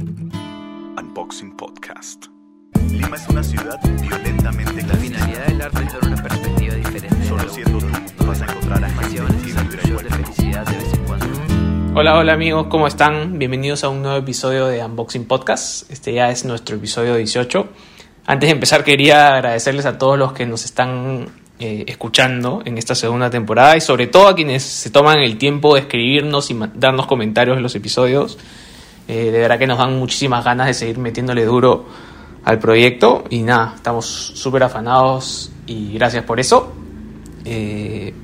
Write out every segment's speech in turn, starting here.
Unboxing Podcast. Lima es una ciudad violentamente La finalidad del arte es dar una perspectiva diferente. Solo siendo tú vas a encontrar a de felicidad de vez en cuando. Hola, hola amigos, ¿cómo están? Bienvenidos a un nuevo episodio de Unboxing Podcast. Este ya es nuestro episodio 18. Antes de empezar quería agradecerles a todos los que nos están eh, escuchando en esta segunda temporada y sobre todo a quienes se toman el tiempo de escribirnos y darnos comentarios en los episodios. Eh, de verdad que nos dan muchísimas ganas de seguir metiéndole duro al proyecto y nada, estamos súper afanados y gracias por eso. Eh,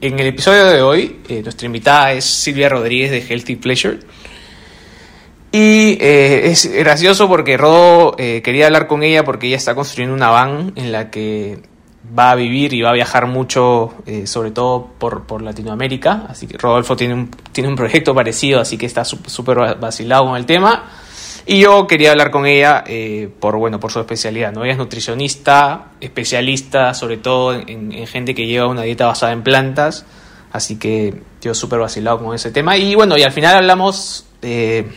en el episodio de hoy, eh, nuestra invitada es Silvia Rodríguez de Healthy Pleasure. Y es gracioso porque Rodo quería hablar con ella porque ella está construyendo una van en la que va a vivir y va a viajar mucho, eh, sobre todo por, por Latinoamérica. Así que Rodolfo tiene un, tiene un proyecto parecido, así que está súper va- vacilado con el tema. Y yo quería hablar con ella eh, por, bueno, por su especialidad. ¿no? Ella es nutricionista, especialista sobre todo en, en gente que lleva una dieta basada en plantas. Así que yo súper vacilado con ese tema. Y bueno, y al final hablamos eh,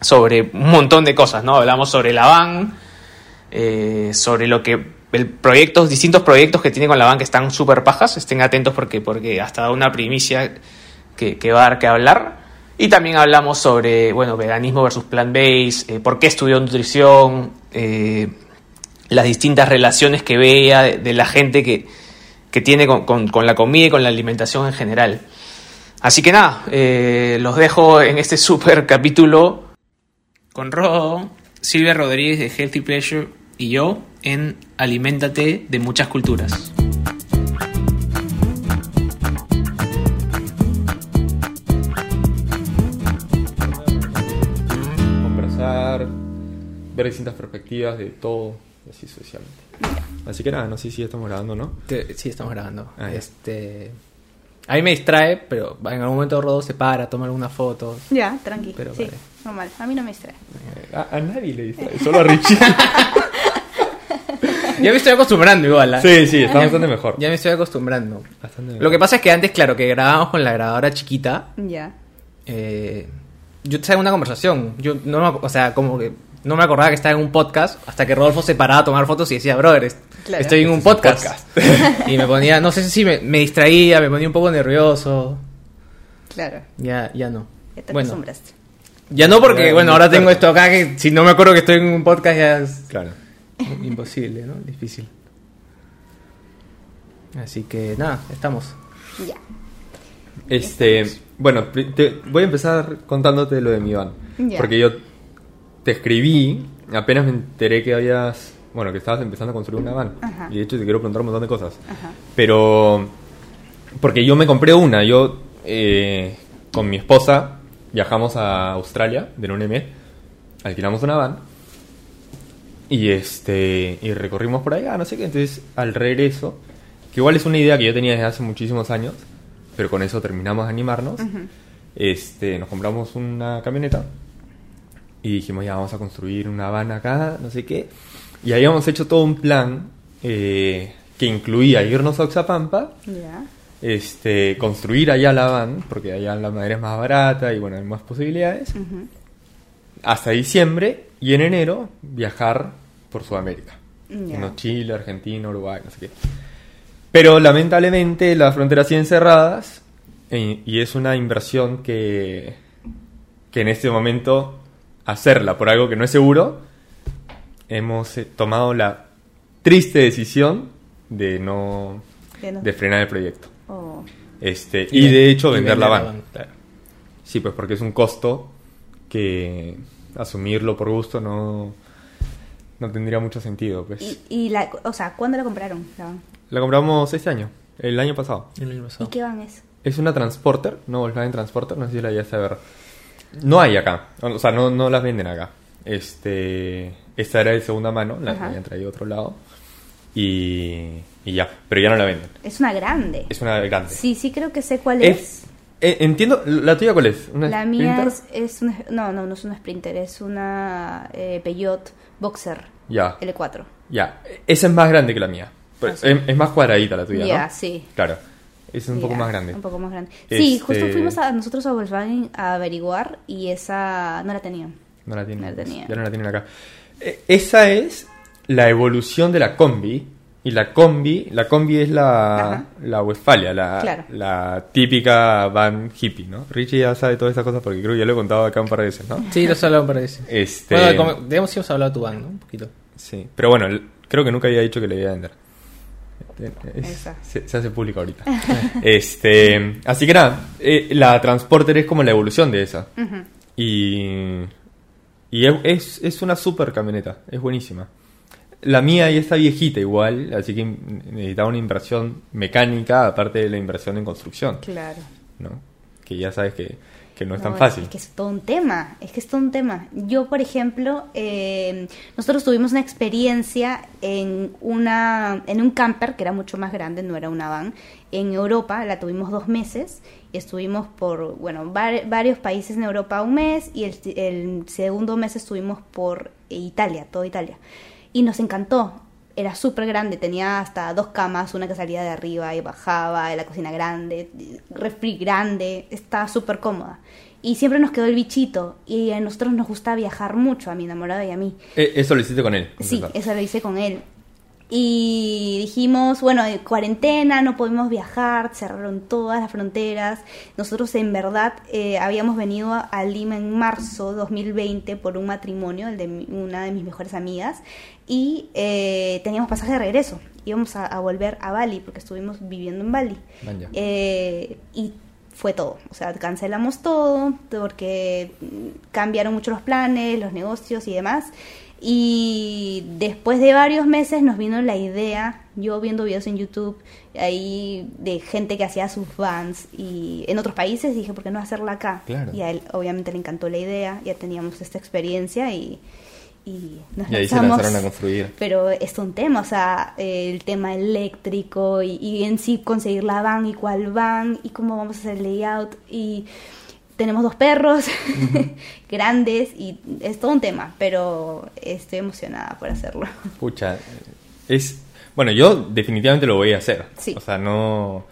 sobre un montón de cosas, ¿no? Hablamos sobre la van, sobre lo que el proyectos, distintos proyectos que tiene con la que están súper pajas. Estén atentos porque, porque hasta da una primicia que, que va a dar que hablar. Y también hablamos sobre, bueno, veganismo versus plant-based, eh, por qué estudió nutrición, eh, las distintas relaciones que veía de, la gente que, que tiene con, con- con la comida y con la alimentación en general. Así que nada, eh, los dejo en este super capítulo con Rodo, Silvia Rodríguez de Healthy Pleasure y yo en Aliméntate de muchas culturas. conversar, ver distintas perspectivas de todo, así sucesivamente. Así que nada, no sé si estamos grabando, ¿no? Sí, estamos grabando. Ah, este, a mí me distrae, pero en algún momento Rodo se para, toma alguna foto. Ya, tranqui. Pero sí, vale. normal. A mí no me distrae. Eh, A, a nadie le distrae, solo a Richie. Ya me estoy acostumbrando igual. ¿ah? sí, sí, está bastante mejor. Ya me estoy acostumbrando. Bastante Lo mejor. que pasa es que antes, claro, que grabábamos con la grabadora chiquita, Ya. eh, yo te una conversación. Yo no me, o sea, como que no me acordaba que estaba en un podcast hasta que Rodolfo se paraba a tomar fotos y decía, brother, est- Claro. estoy en un Este podcast. y me ponía, no sé si me, me distraía, me ponía un poco nervioso. Claro. Ya, ya no. Ya te Bueno, acostumbraste. ya no porque, bueno, ahora tengo esto acá que si no me acuerdo que estoy en un podcast ya es Claro. imposible, ¿no? Difícil. Así que nada, estamos. Ya. Este, bueno, pri- te- voy a empezar contándote lo de mi van. Ya. Porque yo te escribí, apenas me enteré que habías, bueno, que estabas empezando a construir una van. Ajá. Y de hecho te quiero preguntar un montón de cosas. Ajá. Pero, porque yo me compré una, yo eh, con mi esposa viajamos a Australia de miel, alquilamos una van y este y recorrimos por allá, no sé qué, entonces al regreso, que igual es una idea que yo tenía desde hace muchísimos años, pero con eso terminamos de animarnos, este, nos compramos una camioneta y dijimos ya vamos a construir una van acá, no sé qué, y habíamos hecho todo un plan eh, que incluía irnos a Oxapampa, Ya. este, construir allá la van, porque allá la madera es más barata y bueno, hay más posibilidades, hasta diciembre y en enero viajar por Sudamérica. Ya. No, Chile, Argentina, Uruguay, no sé qué. Pero lamentablemente las fronteras siguen cerradas y es una inversión que, que en este momento hacerla por algo que no es seguro, hemos eh, tomado la triste decisión de no De no- de frenar el proyecto. Oh. Este, y, de hecho y vender la vender van. la van, claro. Sí, pues porque es un costo que asumirlo por gusto no, no tendría mucho sentido. Pues. Y, y la, o sea, ¿cuándo la compraron? La compramos este año, el año pasado. ¿Y qué van es? Es una Transporter, no Volkswagen Transporter, no sé si la ya a ver. No hay acá, o sea, no, no las venden acá. Este, esta era de segunda mano, la Ajá. habían traído de otro lado. Y, y ya, pero ya no la venden. Es una grande. Es una grande. Sí, sí creo que sé cuál es. Es- eh, entiendo, ¿la tuya cuál es? ¿Una La mía es, es una... No, no, no es una Sprinter. Es una eh, Peugeot Boxer Ya. L4. Ya, esa es más grande que la mía. Pero Ah, sí. es, es más cuadradita la tuya, Ya, ¿no? sí. Claro. Es un poco más grande. Un poco más grande. Sí, Este- justo fuimos a nosotros a Volkswagen a averiguar y esa no la tenían. No la tienen. No la tenía. Ya no la tienen acá. Eh, esa es la evolución de la combi. Y la combi, la combi es la, la Westfalia, la, Claro. la típica van hippie, ¿no? Richie ya sabe todas estas cosas porque creo que ya lo he contado acá un par de veces, ¿no? Sí, lo has hablado para eso. Este, Bueno, como, digamos que hemos hablado de tu band, ¿no? Un poquito. Sí, pero bueno, creo que nunca había dicho que le iba a vender. Es- Esa. se, se hace público ahorita. este, así que nada, eh, la Transporter es como la evolución de esa. Y, y es, es, es una super camioneta, es buenísima. La mía ya está viejita igual, así que necesitaba una inversión mecánica aparte de la inversión en construcción, Claro. ¿no? Que ya sabes que, que no es tan fácil. Es que es todo un tema, es que es todo un tema. Yo, por ejemplo, eh, nosotros tuvimos una experiencia en, una, en un camper que era mucho más grande, no era una van, en Europa, la tuvimos dos meses, y estuvimos por, bueno, var- varios países en Europa un mes, y el, el segundo mes estuvimos por Italia, toda Italia. Y nos encantó, era súper grande, tenía hasta dos camas, una que salía de arriba y bajaba, la cocina grande, refri grande, estaba súper cómoda. Y siempre nos quedó el bichito y a nosotros nos gusta viajar mucho, a mi enamorado y a mí. Eh, eso lo hiciste con él. Sí, eso lo hice con él. Y dijimos, bueno, de cuarentena, no podemos viajar, cerraron todas las fronteras. Nosotros en verdad eh, habíamos venido a, a Lima en marzo 2020 por un matrimonio, el de mi- una de mis mejores amigas, y eh, teníamos pasaje de regreso. Íbamos a, a volver a Bali porque estuvimos viviendo en Bali. Eh, y fue todo. O sea, cancelamos todo porque mm, cambiaron mucho los planes, los negocios y demás. Y después de varios meses nos vino la idea, yo viendo videos en YouTube ahí de gente que hacía sus vans y en otros países dije, ¿por qué no hacerla acá? Claro. Y a él obviamente le encantó la idea, ya teníamos esta experiencia y, y nos Y ahí se lanzaron a construir. Pero es un tema, o sea, el tema eléctrico y, y en sí conseguir la van y cuál van y cómo vamos a hacer el layout y tenemos dos perros grandes y es todo un tema, pero estoy emocionada por hacerlo. Pucha, es... Bueno, yo definitivamente lo voy a hacer. Sí. O sea, no...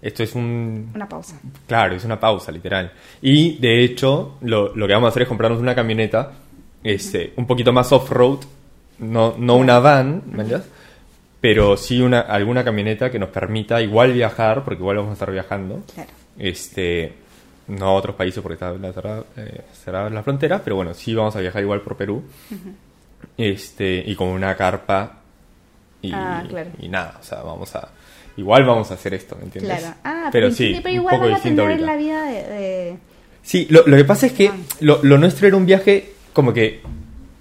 Esto es un... Una pausa. Claro, es una pausa, literal. Y de hecho, lo, lo que vamos a hacer es comprarnos una camioneta este, un poquito más off-road, no, no una van, ¿me entiendes? Pero sí una, alguna camioneta que nos permita igual viajar, porque igual vamos a estar viajando. Claro. Este, no a otros países porque está cerrada, eh, cerrada la frontera, pero bueno, sí vamos a viajar igual por Perú. Este, y con una carpa y, Ah, claro. y nada, o sea, vamos a igual vamos a hacer esto, ¿me entiendes? Claro. Ah, pero sí, pero un igual poco van a distinto tener ahorita. la vida de... de- Sí, lo, lo que pasa es que Ah. lo, lo nuestro era un viaje como que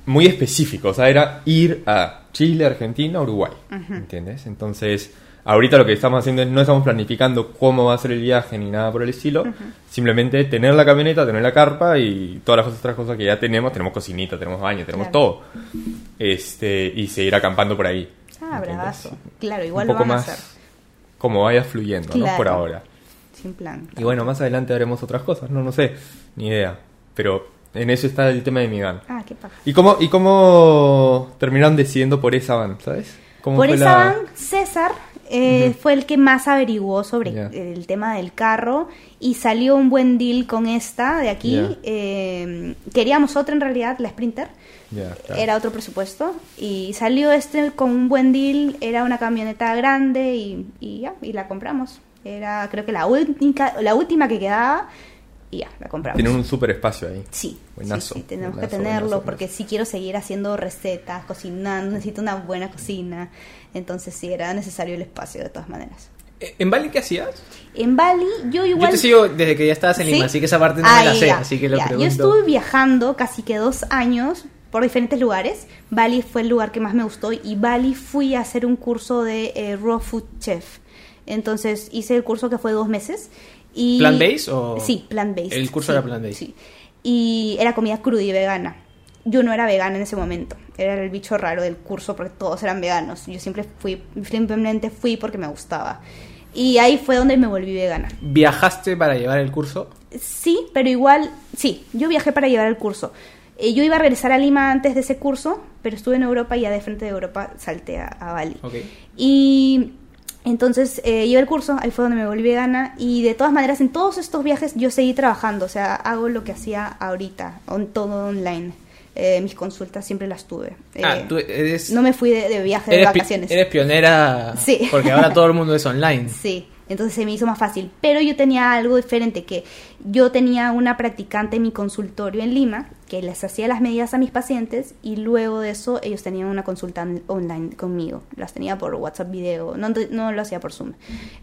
muy específico, o sea, era ir a Chile, Argentina, Uruguay, ¿entiendes? Entonces, ahorita lo que estamos haciendo es no estamos planificando cómo va a ser el viaje ni nada por el estilo, simplemente tener la camioneta, tener la carpa y todas las otras cosas que ya tenemos, tenemos cocinita, tenemos baño, tenemos Claro. todo, este, y seguir acampando por ahí. Ah, ¿entiendes? bravazo. Claro, igual un lo poco van a más hacer. como vaya fluyendo, ¿no? Claro. Por ahora. Sin plan. Y bueno, más adelante haremos otras cosas, no, no sé, ni idea. Pero en eso está el tema de mi van. Ah, qué paja. ¿Y cómo, ¿Y cómo terminaron decidiendo por esa van, sabes? ¿Cómo Por fue esa la- van, César eh, fue el que más averiguó sobre el tema del carro y salió un buen deal con esta de aquí. Eh, queríamos otra en realidad, la Sprinter. Claro. Era otro presupuesto y salió este con un buen deal, era una camioneta grande y, y ya, y la compramos. Era creo que la única, la última que quedaba y ya, la compramos. Tienen un super espacio ahí. Sí, Buenazo, sí, sí, tenemos buenazo, que tenerlo buenazo, porque si quiero seguir haciendo recetas, cocinando, necesito una buena cocina. Entonces sí, era necesario el espacio de todas maneras. Eh, ¿En Bali qué hacías? En Bali, yo igual... Yo te sigo desde que ya estabas en ¿Sí? Lima, así que esa parte no me la sé, ya, así que lo ya. pregunto. Yo estuve viajando casi que dos años por diferentes lugares. Bali fue el lugar que más me gustó y Bali fui a hacer un curso de eh, Raw Food Chef. Entonces hice el curso que fue dos meses. Y... ¿Plant-based o- Sí, plant-based. El curso sí, era plant-based. Sí. Y era comida cruda y vegana. Yo no era vegana en ese momento. Era el bicho raro del curso porque todos eran veganos. Yo siempre fui, simplemente fui porque me gustaba. Y ahí fue donde me volví vegana. ¿Viajaste para llevar el curso? Sí, pero igual, sí, yo viajé para llevar el curso. Eh, yo iba a regresar a Lima antes de ese curso, pero estuve en Europa y ya de frente de Europa salté a, a Bali. Ok. Y entonces eh, llevé el curso, ahí fue donde me volví vegana y de todas maneras en todos estos viajes yo seguí trabajando, o sea, hago lo que hacía ahorita, on, todo online. eh, mis consultas siempre las tuve. Ah, Eh, tú eres, no me fui de, de viaje de vacaciones. eres pionera. Sí. Porque ahora todo el mundo es online. Sí, entonces se me hizo más fácil. Pero yo tenía algo diferente, que yo tenía una practicante en mi consultorio en Lima, que les hacía las medidas a mis pacientes y luego de eso ellos tenían una consulta on- online conmigo. Las tenía por WhatsApp video, no, no lo hacía por Zoom,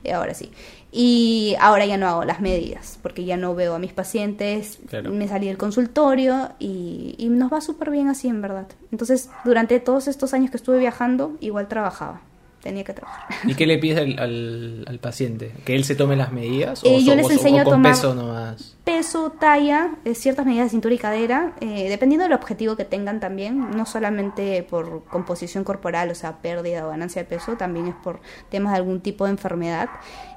eh, ahora sí. Y ahora ya no hago las medidas, porque ya no veo a mis pacientes, Claro. me salí del consultorio y, y nos va súper bien así, en verdad. Entonces, durante todos estos años que estuve viajando, igual trabajaba, tenía que trabajar. ¿Y qué le pides al, al, al paciente? ¿Que él se tome las medidas? Eh, yo les enseño a con tomar- peso nomás? peso, talla, eh, ciertas medidas de cintura y cadera, eh, dependiendo del objetivo que tengan también, no solamente por composición corporal, o sea, pérdida o ganancia de peso, también es por temas de algún tipo de enfermedad.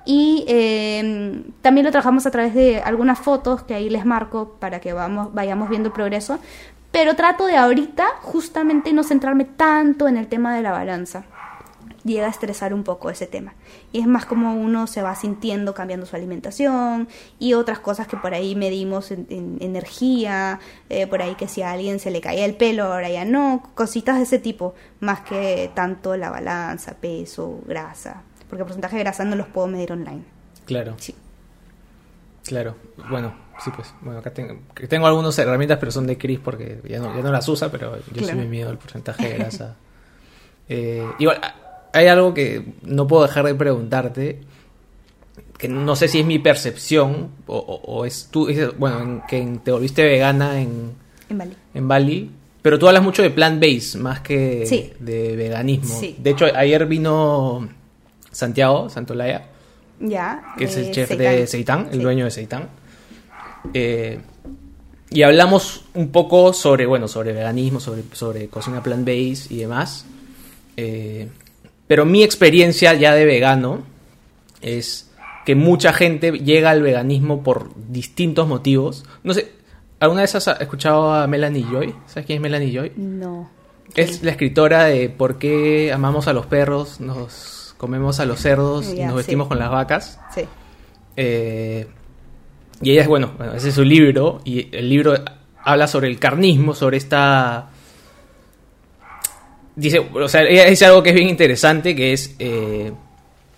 Y eh, también lo trabajamos a través de algunas fotos que ahí les marco para que vamos, vayamos viendo el progreso. Pero trato de ahorita justamente no centrarme tanto en el tema de la balanza llega a estresar un poco ese tema. Y es más como uno se va sintiendo cambiando su alimentación y otras cosas que por ahí medimos en, en energía, eh, por ahí que si a alguien se le caía el pelo, ahora ya no, cositas de ese tipo, más que tanto la balanza, peso, grasa, porque el porcentaje de grasa no los puedo medir online. Claro, Sí. claro. Bueno, sí, pues. Bueno, acá tengo, tengo algunas herramientas, pero son de Chris porque ya no, ya no las usa, pero yo sí me mido el porcentaje de grasa. Eh, igual, a- hay algo que no puedo dejar de preguntarte, que no sé si es mi percepción o, o- o es tú, dices, bueno, en, que te volviste vegana en, En Bali. en Bali, pero tú hablas mucho de plant-based más que Sí. de veganismo. Sí. De hecho, ayer vino Santiago Santolaya, Ya. que es el eh, chef Seitan. de Seitan, el Sí. dueño de Seitan. Eh, y hablamos un poco sobre, bueno, sobre veganismo, sobre, sobre cocina plant-based y demás. Eh, pero mi experiencia ya de vegano es que mucha gente llega al veganismo por distintos motivos. No sé, ¿alguna vez has escuchado a Melanie Joy? ¿Sabes quién es Melanie Joy? No. Es la escritora de por qué amamos a los perros, nos comemos a los cerdos y Ya, nos vestimos sí. con las vacas. Sí. Eh, y ella es, bueno, bueno, ese es su libro, y el libro habla sobre el carnismo, sobre esta... Dice, o sea, ella dice algo que es bien interesante, que es... eh,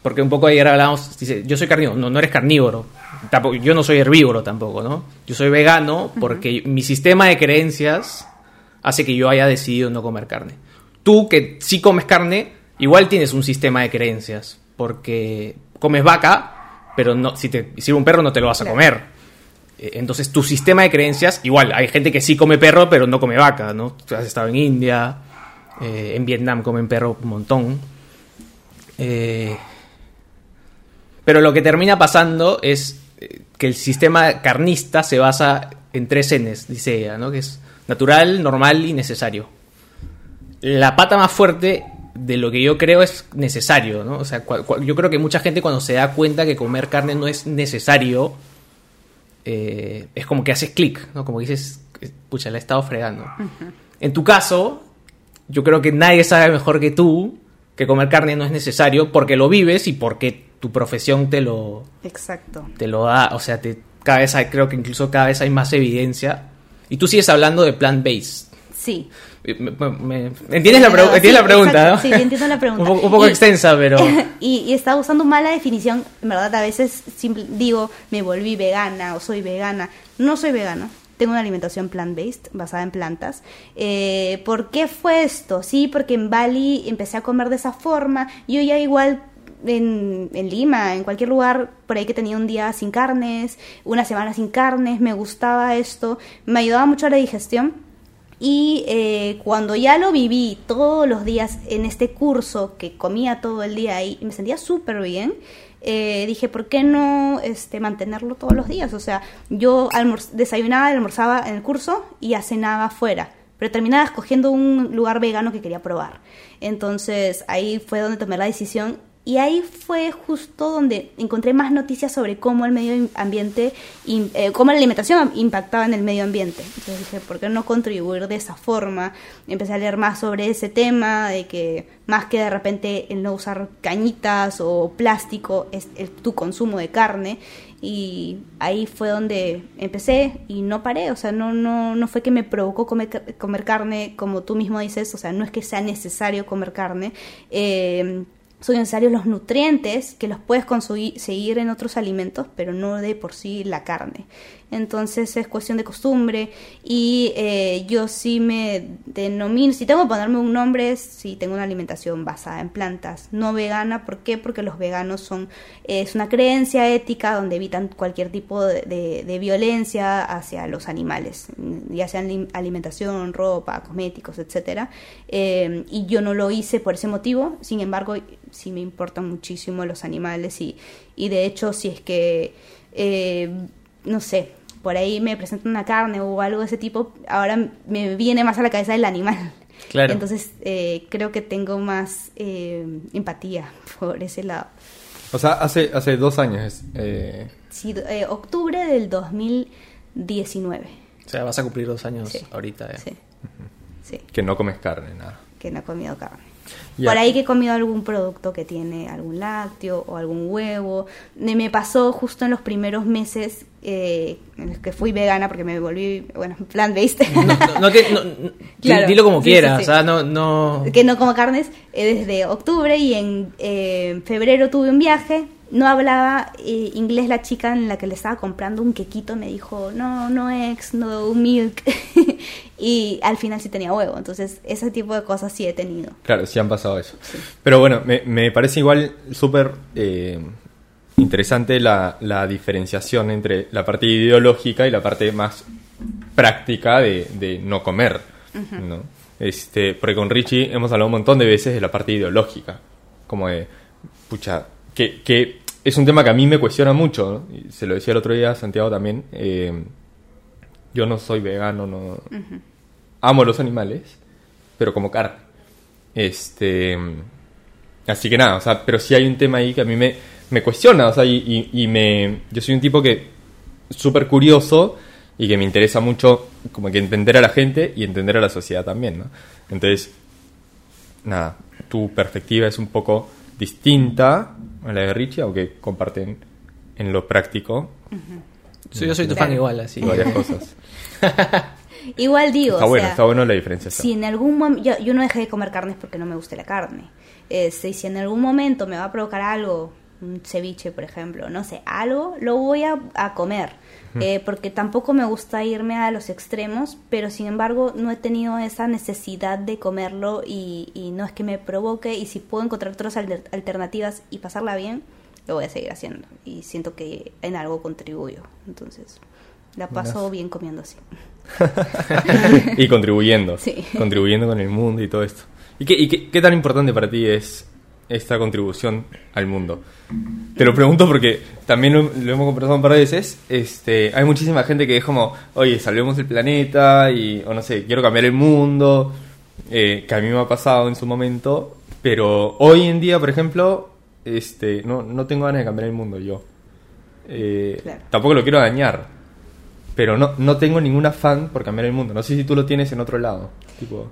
porque un poco ayer hablábamos, dice, yo soy carnívoro, no, no eres carnívoro, tampoco, yo no soy herbívoro tampoco, ¿no? Yo soy vegano porque mi sistema de creencias hace que yo haya decidido no comer carne. Tú que sí comes carne, igual tienes un sistema de creencias, porque comes vaca, pero no, si te sirve un perro no te lo vas a comer. Eh, Entonces tu sistema de creencias, igual, hay gente que sí come perro, pero no come vaca, ¿no? Tú has estado en India, eh, en Vietnam comen perro un montón. Eh, pero lo que termina pasando es eh, que el sistema carnista se basa en tres Ns, dice ella, ¿no? Que es natural, normal y necesario. La pata más fuerte de lo que yo creo es necesario, ¿no? O sea, yo creo que mucha gente cuando se da cuenta que comer carne no es necesario, eh, es como que haces clic, ¿no? Como que dices, pucha, la he estado fregando. En tu caso, yo creo que nadie sabe mejor que tú que comer carne no es necesario porque lo vives y porque tu profesión te lo, Exacto. te lo da, o sea, te, cada vez hay, creo que incluso cada vez hay más evidencia. Y tú sigues hablando de plant-based. Sí. Me- me- me- ¿Entiendes, la, sí, ¿entiendes la pregunta? no? Sí, entiendo la pregunta. un, poco, un poco Y- extensa, pero... y, y estaba usando mala definición, en verdad a veces simple- digo me volví vegana o soy vegana. No soy vegana, tengo una alimentación plant-based, basada en plantas. Eh, ¿Por qué fue esto? Sí, porque en Bali empecé a comer de esa forma. Yo ya igual en, Lima, en cualquier lugar, por ahí que tenía un día sin carnes, una semana sin carnes, me gustaba esto, me ayudaba mucho a la digestión. Y eh, cuando ya lo viví todos los días en este curso, que comía todo el día ahí y me sentía súper bien, eh, dije, ¿por qué no este, mantenerlo todos los días? O sea, yo desayunaba, almorzaba en el curso y ya cenaba afuera, pero terminaba escogiendo un lugar vegano que quería probar. Entonces ahí fue donde tomé la decisión y ahí fue justo donde encontré más noticias sobre cómo el medio ambiente, eh, cómo la alimentación impactaba en el medio ambiente. Entonces dije, ¿por qué no contribuir de esa forma? Empecé a leer más sobre ese tema, de que más que de repente el no usar cañitas o plástico, es tu consumo de carne. y ahí fue donde empecé y no paré, o sea, no, no, no fue que me provocó comer, comer carne, como tú mismo dices, o sea, no es que sea necesario comer carne, eh, son necesarios los nutrientes que los puedes conseguir en otros alimentos, pero no de por sí la carne. Entonces es cuestión de costumbre y eh, yo sí me denomino, si tengo que ponerme un nombre, si tengo una alimentación basada en plantas, no vegana, ¿por qué? Porque los veganos son, es una creencia ética donde evitan cualquier tipo de, de- violencia hacia los animales, ya sean lim- alimentación, ropa, cosméticos, etcétera. Eh, y yo no lo hice por ese motivo, sin embargo, sí me importan muchísimo los animales y, y de hecho si es que eh, no sé, por ahí me presentan una carne o algo de ese tipo, ahora me viene más a la cabeza el animal. Claro. Entonces eh, creo que tengo más eh, empatía por ese lado. O sea, hace, hace dos años. eh, Sí, eh, octubre del 2019. O sea, vas a cumplir dos años Sí. ahorita. ya. Sí. Sí, que no comes carne, nada. que no he comido carne. Por ahí que he comido algún producto que tiene algún lácteo o algún huevo. Me pasó justo en los primeros meses eh, en los que fui vegana porque me volví, bueno, plant-based. No, no, te- no- no- Claro. Dilo como Sí, quieras, sí, sí. o sea, no... no... que no como carnes eh, desde octubre y en eh, febrero tuve un viaje. No hablaba eh, inglés la chica en la que le estaba comprando un quequito. Me dijo, no, no eggs, no milk. y al final sí tenía huevo. Entonces, ese tipo de cosas sí he tenido. Claro, sí han pasado eso. Pero bueno, me, me parece igual súper eh, interesante la, la diferenciación entre la parte ideológica y la parte más práctica de, de no comer. ¿no? Este, porque con Richie hemos hablado un montón de veces de la parte ideológica. Como de, pucha, que, que es un tema que a mí me cuestiona mucho. ¿no? Y se lo decía el otro día a Santiago también. eh, yo no soy vegano, no amo los animales, pero como carne. Este. Así que nada, o sea, pero sí hay un tema ahí que a mí me, me cuestiona, o sea, y, y- y me. Yo soy un tipo que. súper curioso y que me interesa mucho, como que entender a la gente y entender a la sociedad también, ¿no? Entonces, nada, tu perspectiva es un poco distinta a la de Richie, aunque comparten en lo práctico Sí, yo soy tu fan igual, así. varias cosas. Igual digo, está o bueno, sea, está bueno la diferencia. si en algún momento, yo, yo no dejé de comer carnes porque no me guste la carne. Este, si en algún momento me va a provocar algo, un ceviche, por ejemplo, no sé, algo, lo voy a, a comer. Eh, porque tampoco me gusta irme a los extremos, pero sin embargo no he tenido esa necesidad de comerlo y, y no es que me provoque y si puedo encontrar otras alter- alternativas y pasarla bien, lo voy a seguir haciendo y siento que en algo contribuyo. Entonces, la paso bien comiendo así. y contribuyendo. Sí. Contribuyendo con el mundo y todo esto. ¿Y, qué, y qué, qué tan importante para ti es esta contribución al mundo? Te lo pregunto porque también lo, lo hemos conversado un par de veces. Este, hay muchísima gente que es como, oye, salvemos el planeta y, o no sé, quiero cambiar el mundo, eh, que a mí me ha pasado en su momento. Pero hoy en día, por ejemplo, este, no, no tengo ganas de cambiar el mundo yo. Eh, Claro. Tampoco lo quiero dañar. Pero no, no tengo ningún afán por cambiar el mundo. No sé si tú lo tienes en otro lado. Tipo,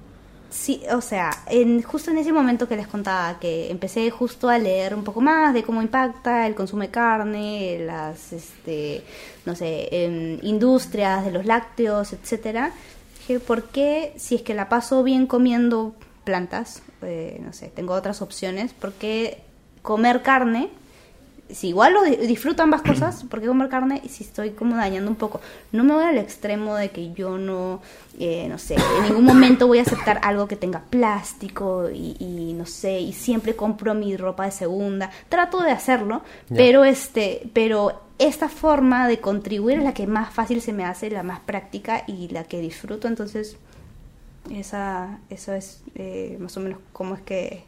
Sí, o sea, en, justo en ese momento que les contaba, que empecé justo a leer un poco más de cómo impacta el consumo de carne, las, este, no sé, em, industrias de los lácteos, etcétera, dije, ¿por qué si es que la paso bien comiendo plantas, eh, no sé, tengo otras opciones, ¿por qué comer carne? Si igual lo di- disfruto ambas cosas, ¿por qué comer carne? Y si estoy como dañando un poco. No me voy al extremo de que yo no, eh, no sé, en ningún momento voy a aceptar algo que tenga plástico y, y no sé, y siempre compro mi ropa de segunda. Trato de hacerlo, pero este, pero esta forma de contribuir es la que más fácil se me hace, la más práctica y la que disfruto, entonces esa, eso es eh, más o menos cómo es que,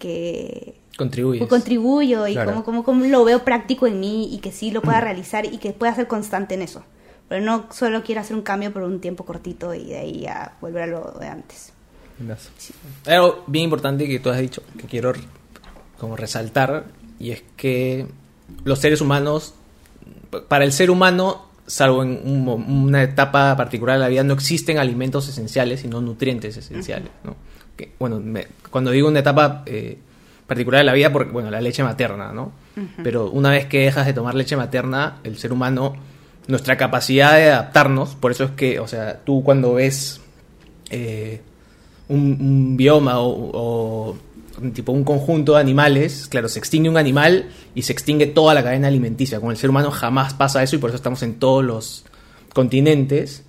que Contribuyes. contribuyo y Claro. cómo, cómo, cómo lo veo práctico en mí y que sí lo pueda realizar y que pueda ser constante en eso. Pero no solo quiero hacer un cambio por un tiempo cortito y de ahí a volver a lo de antes. Hay algo bien importante que tú has dicho, que quiero como resaltar, y es que los seres humanos, para el ser humano, salvo en un una etapa particular de la vida, no existen alimentos esenciales, sino nutrientes esenciales. ¿no? Que, bueno, me- cuando digo una etapa, eh, particular de la vida porque, bueno, la leche materna, ¿no? Pero una vez que dejas de tomar leche materna, el ser humano, nuestra capacidad de adaptarnos, por eso es que, o sea, tú cuando ves eh, un, un bioma o, o tipo un conjunto de animales, claro, se extingue un animal y se extingue toda la cadena alimenticia. Con el ser humano jamás pasa eso y por eso estamos en todos los continentes,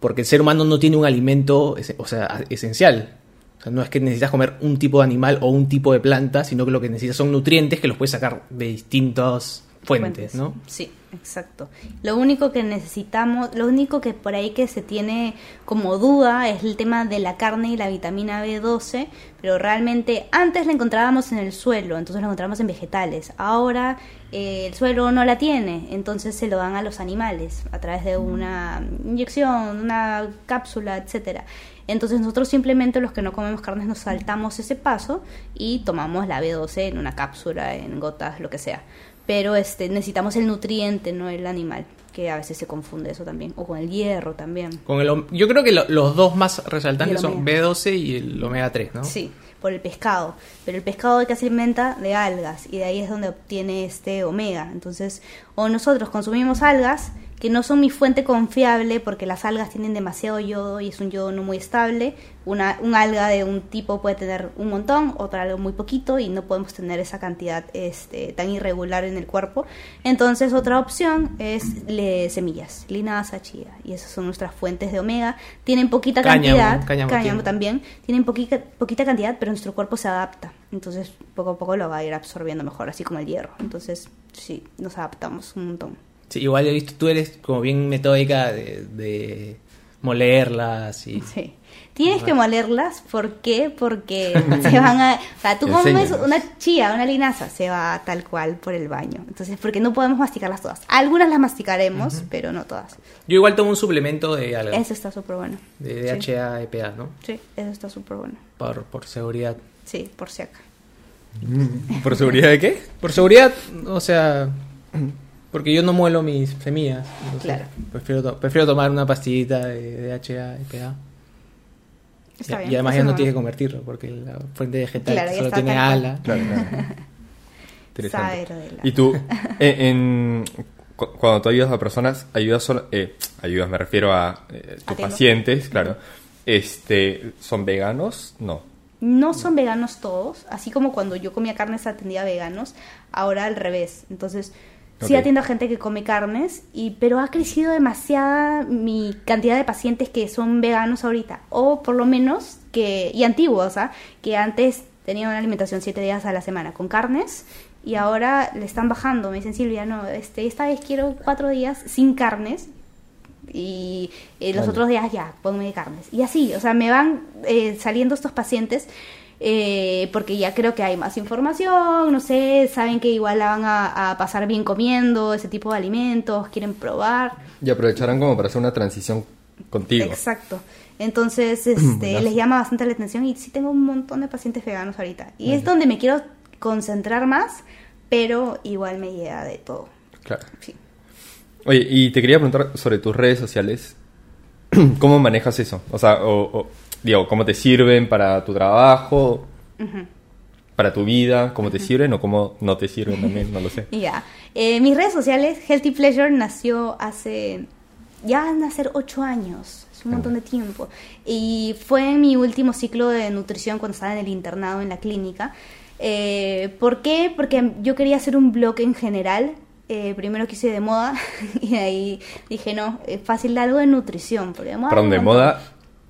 porque el ser humano no tiene un alimento, o sea, esencial. O sea, no es que necesitas comer un tipo de animal o un tipo de planta, sino que lo que necesitas son nutrientes que los puedes sacar de distintas fuentes, ¿no? Sí, exacto. Lo único que necesitamos, lo único que por ahí que se tiene como duda es el tema de la carne y la vitamina B12, pero realmente antes la encontrábamos en el suelo, entonces la encontramos en vegetales. Ahora eh, el suelo no la tiene, entonces se lo dan a los animales a través de una inyección, una cápsula, etcétera. Entonces nosotros simplemente los que no comemos carnes nos saltamos ese paso y tomamos la B12 en una cápsula, en gotas, lo que sea. Pero este necesitamos el nutriente, no el animal, que a veces se confunde eso también, o con el hierro también. Con el, yo creo que lo- los dos más resaltantes son omega. B12 y el omega 3, ¿no? Sí, por el pescado. Pero el pescado que se alimenta de algas y de ahí es donde obtiene este omega. Entonces, o nosotros consumimos algas que no son mi fuente confiable porque las algas tienen demasiado yodo y es un yodo no muy estable. Una, un alga de un tipo puede tener un montón, otra algo muy poquito y no podemos tener esa cantidad este, tan irregular en el cuerpo. Entonces, otra opción es le- semillas, linaza, chía. Y esas son nuestras fuentes de omega. Tienen poquita Cáñamo, cantidad, cáñamo tiene. también, tienen poquita, poquita cantidad, pero nuestro cuerpo se adapta. Entonces, poco a poco lo va a ir absorbiendo mejor, así como el hierro. Entonces, sí, nos adaptamos un montón. Sí, igual he visto, tú eres como bien metódica de, de molerlas y... Sí. Tienes que molerlas, ¿por qué? Porque se van a... O sea, tú comes una chía, una linaza, se va tal cual por el baño. Entonces, porque no podemos masticarlas todas. Algunas las masticaremos, pero no todas. Yo igual tomo un suplemento de algo, Eso está súper bueno. de Sí. DHA, EPA, ¿no? Sí, eso está súper bueno. Por, por seguridad. Sí, por si acá. ¿Por seguridad de qué? Por seguridad, o sea, porque yo no muelo mis semillas. entonces Claro. Prefiero, to- prefiero tomar una pastillita de DHA, EPA. Está y, bien. y además ya no no- tienes que convertirlo, porque la fuente vegetal Claro, solo tiene ala. Claro, claro. Interesante. Saber Y tú, en, en- cu- cuando tú ayudas a personas, ayudas solo, eh, ayudas, me refiero a eh, tus pacientes, claro. Este, ¿son veganos? No. No son veganos todos, así como cuando yo comía carnes atendía a veganos, ahora al revés. Entonces, sí Ok. atiendo a gente que come carnes, y, pero ha crecido demasiada mi cantidad de pacientes que son veganos ahorita, o por lo menos que, y antiguos, ¿ah? que antes tenían una alimentación siete días a la semana con carnes, y ahora le están bajando. Me dicen, Silvia, no, este, esta vez quiero cuatro días sin carnes, y eh, los Vale. otros días ya, ponme carnes. Y así, o sea, me van eh, saliendo estos pacientes eh, porque ya creo que hay más información, no sé, saben que igual la van a, a pasar bien comiendo ese tipo de alimentos, quieren probar. Y aprovecharán como para hacer una transición contigo. Exacto. Entonces, este, les llama bastante la atención y sí tengo un montón de pacientes veganos ahorita. Y es donde me quiero concentrar más, pero igual me llega de todo. Claro. Sí. Oye, y te quería preguntar sobre tus redes sociales. ¿Cómo manejas eso? O sea, o, o, digo, ¿cómo te sirven para tu trabajo? ¿Para tu vida? ¿Cómo te sirven o cómo no te sirven también? No lo sé. Ya. Eh, mis redes sociales, Healthy Pleasure nació hace. Ya van a ser ocho años. Es un montón de tiempo. Y fue en mi último ciclo de nutrición cuando estaba en el internado en la clínica. Eh, ¿Por qué? Porque yo quería hacer un blog en general. Eh, primero quise de moda y ahí dije, no, es fácil algo de nutrición. Porque de moda Perdón, de moda.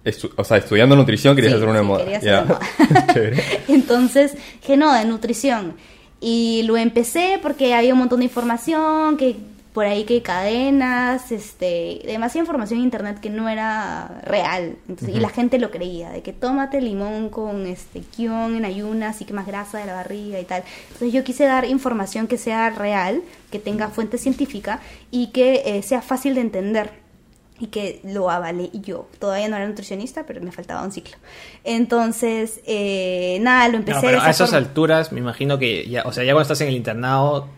Estu- o sea, estudiando nutrición querías Sí, hacer una sí, moda. quería hacer. Entonces, que no, de nutrición. Y lo empecé porque había un montón de información, que por ahí que cadenas, este, demasiada información en internet que no era real. Entonces, Y la gente lo creía, de que tómate limón con este kion en ayunas y que más grasa de la barriga y tal. Entonces yo quise dar información que sea real, que tenga fuente científica y que eh, sea fácil de entender y que lo avalé yo. Todavía no era nutricionista, pero me faltaba un ciclo. Entonces, eh, nada, lo empecé No, pero a esas forma. alturas me imagino que ya, o sea, ya cuando estás en el internado,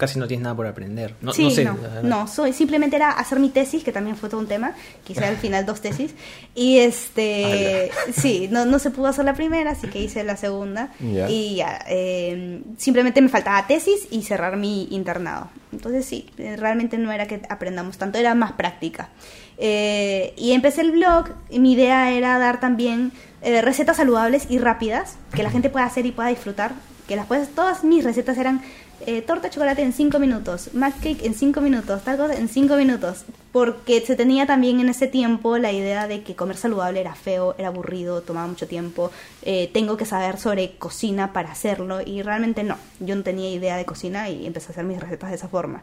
casi no tienes nada por aprender. No, sí, no sé. no, no, soy, simplemente era hacer mi tesis, que también fue todo un tema, quise al final dos tesis, y este, sí, no, no se pudo hacer la primera, así que hice la segunda, Ya. y ya, eh, simplemente me faltaba tesis y cerrar mi internado. Entonces sí, eh, realmente no era que aprendamos tanto, era más práctica. Eh, y empecé el blog, y mi idea era dar también eh, recetas saludables y rápidas, que la gente pueda hacer y pueda disfrutar, que las puedes, todas mis recetas eran eh, torta de chocolate en 5 minutos, mug cake en 5 minutos, tal cosa en 5 minutos, porque se tenía también en ese tiempo la idea de que comer saludable era feo, era aburrido, tomaba mucho tiempo, eh, tengo que saber sobre cocina para hacerlo y realmente no, yo no tenía idea de cocina y empecé a hacer mis recetas de esa forma.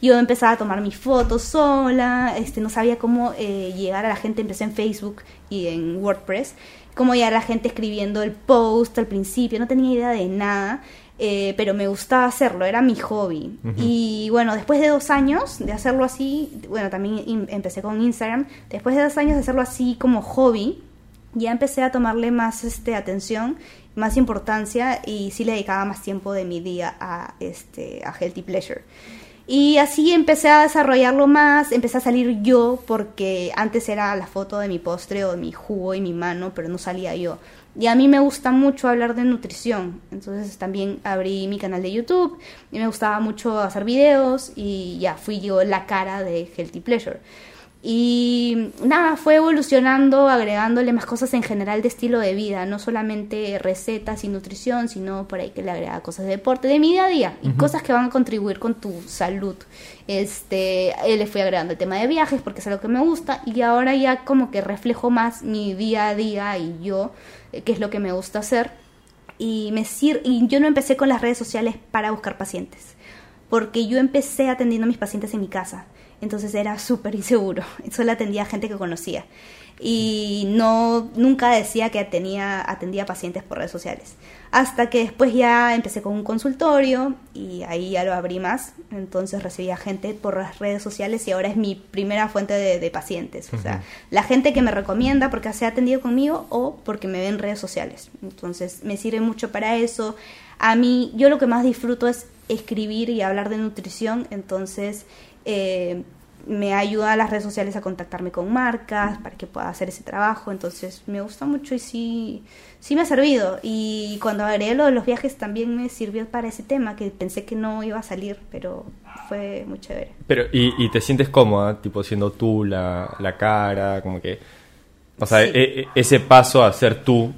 Yo empezaba a tomar mis fotos sola, este, no sabía cómo eh, llegar a la gente, empecé en Facebook y en WordPress, cómo llegar a la gente escribiendo el post al principio, no tenía idea de nada, eh, pero me gustaba hacerlo, era mi hobby. Y bueno, después de dos años de hacerlo así, bueno, también empecé con Instagram, después de dos años de hacerlo así como hobby, ya empecé a tomarle más este, atención, más importancia y sí le dedicaba más tiempo de mi día a, este, a Healthy Pleasure. Y así empecé a desarrollarlo más, empecé a salir yo, porque antes era la foto de mi postre o de mi jugo y mi mano, pero no salía yo. Y a mí me gusta mucho hablar de nutrición, entonces también abrí mi canal de YouTube y me gustaba mucho hacer videos y ya fui yo la cara de Healthy Pleasure. Y nada, fue evolucionando, agregándole más cosas en general de estilo de vida, no solamente recetas y nutrición, sino por ahí que le agrega cosas de deporte, de mi día a día, y cosas que van a contribuir con tu salud. Este, eh, le fui agregando el tema de viajes porque es algo que me gusta, y ahora ya como que reflejo más mi día a día y yo, eh, qué es lo que me gusta hacer. Y, me sir y yo no empecé con las redes sociales para buscar pacientes, porque yo empecé atendiendo a mis pacientes en mi casa entonces era súper inseguro. Solo atendía a gente que conocía. Y no, nunca decía que tenía, atendía pacientes por redes sociales. Hasta que después ya empecé con un consultorio y ahí ya lo abrí más. Entonces recibía gente por las redes sociales y ahora es mi primera fuente de, de pacientes. O sea, la gente que me recomienda porque se ha atendido conmigo o porque me ve en redes sociales. Entonces me sirve mucho para eso. A mí, yo lo que más disfruto es escribir y hablar de nutrición. Entonces eh, me ayuda a las redes sociales a contactarme con marcas para que pueda hacer ese trabajo. Entonces me gusta mucho y sí, sí me ha servido. Y cuando agregué lo de los viajes también me sirvió para ese tema que pensé que no iba a salir, pero fue muy chévere. Pero, ¿y, y te sientes cómoda, tipo, siendo tú la, la cara, como que... O sea, Sí. e- e- ese paso a ser tú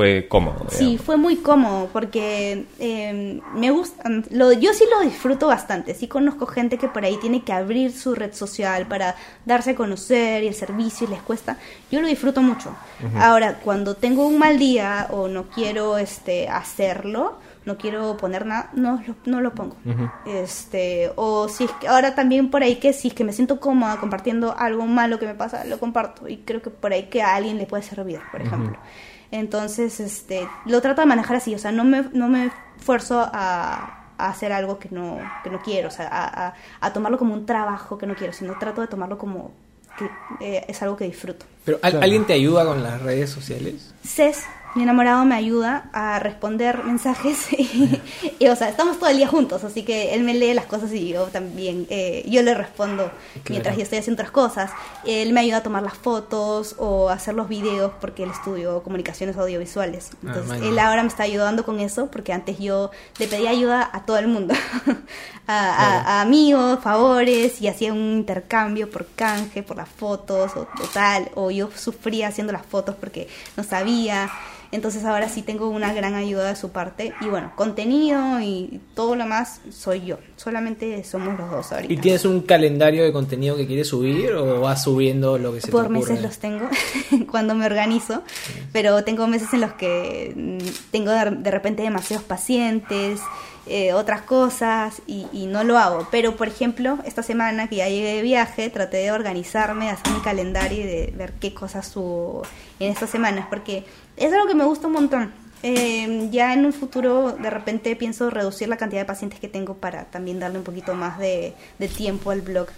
fue cómodo. Sí, fue muy cómodo porque eh, me gusta, lo, yo sí lo disfruto bastante, sí conozco gente que por ahí tiene que abrir su red social para darse a conocer y el servicio y les cuesta, yo lo disfruto mucho. Ahora, cuando tengo un mal día o no quiero este hacerlo, no quiero poner nada, no, lo- no lo pongo. este O si es que ahora también por ahí que si es que me siento cómoda compartiendo algo malo que me pasa, lo comparto y creo que por ahí que a alguien le puede servir, por ejemplo. Entonces, este, lo trato de manejar así, o sea, no me, no me esfuerzo a, a hacer algo que no, que no quiero, o sea, a, a- a tomarlo como un trabajo que no quiero, sino trato de tomarlo como que eh, es algo que disfruto. Pero ¿al- ¿alguien te ayuda con las redes sociales? Cés, mi enamorado, me ayuda a responder mensajes y, y, o sea, estamos todo el día juntos, así que él me lee las cosas y yo también, eh, yo le respondo mientras yo estoy haciendo otras cosas. Él me ayuda a tomar las fotos o a hacer los videos porque él estudió comunicaciones audiovisuales. Entonces, man. él ahora me está ayudando con eso porque antes yo le pedía ayuda a todo el mundo, a, a- a amigos, favores y hacía un intercambio por canje, por las fotos o, o tal, o yo sufría haciendo las fotos porque no sabía. Entonces ahora sí tengo una gran ayuda de su parte y bueno, contenido y todo lo más soy yo. Solamente somos los dos ahorita. ¿Y tienes un calendario de contenido que quieres subir o vas subiendo lo que se por te ocurre? meses los tengo cuando me organizo, pero tengo meses en los que mm, tengo de, de repente demasiados pacientes, eh, otras cosas y, y no lo hago. Pero por ejemplo, esta semana que ya llegué de viaje, traté de organizarme, de hacer mi calendario y de ver qué cosas subo en estas semanas, porque es algo que me gusta un montón. Eh, ya en un futuro de repente pienso reducir la cantidad de pacientes que tengo para también darle un poquito más de, de tiempo al blog.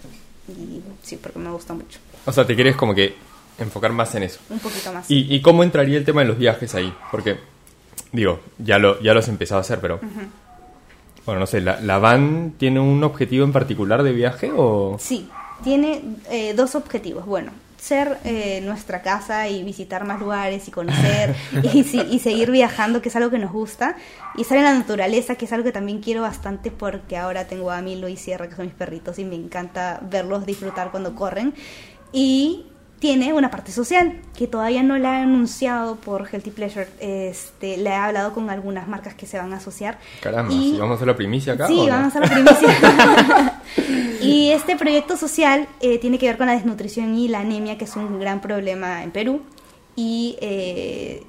Y sí, porque me gusta mucho. O sea, te quieres como que enfocar más en eso. Un poquito más. ¿Y, y cómo entraría el tema de los viajes ahí? Porque, digo, ya lo, ya lo has empezado a hacer, pero bueno, no sé, ¿la, ¿la van tiene un objetivo en particular de viaje o...? Sí, tiene eh, dos objetivos. Bueno, ser eh, nuestra casa y visitar más lugares y conocer y, sí, y seguir viajando, que es algo que nos gusta, y estar en la naturaleza, que es algo que también quiero bastante porque ahora tengo a Milo y Sierra, que son mis perritos, y me encanta verlos disfrutar cuando corren. Y tiene una parte social que todavía no la he anunciado por Healthy Pleasure. Este, le he hablado con algunas marcas que se van a asociar. Caramba, Y- ¿sí vamos a hacer la primicia acá? Sí, o no? vamos a la primicia. y este proyecto social eh, tiene que ver con la desnutrición y la anemia, que es un gran problema en Perú. Y eh,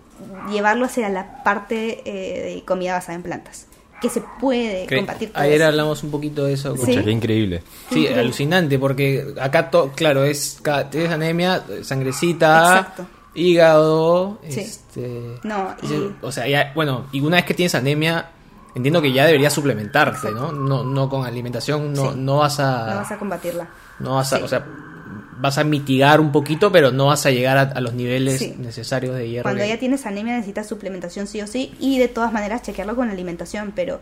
llevarlo hacia la parte eh, de comida basada en plantas, que se puede Que combatir todo Ayer eso. hablamos un poquito de eso. con- Sí. Qué increíble. Sí, Increíble. alucinante, porque acá, to- claro, es tienes anemia, sangrecita, Exacto. hígado, Sí. este... No, y- O sea, ya, bueno, y una vez que tienes anemia, entiendo que ya deberías suplementarte, ¿no? No, no con alimentación, no, Sí. no vas a... No vas a combatirla. no vas a- Sí. o sea, vas a mitigar un poquito, pero no vas a llegar a, a los niveles Sí. necesarios de hierro. Cuando ya tienes anemia necesitas suplementación sí o sí y de todas maneras chequearlo con la alimentación, pero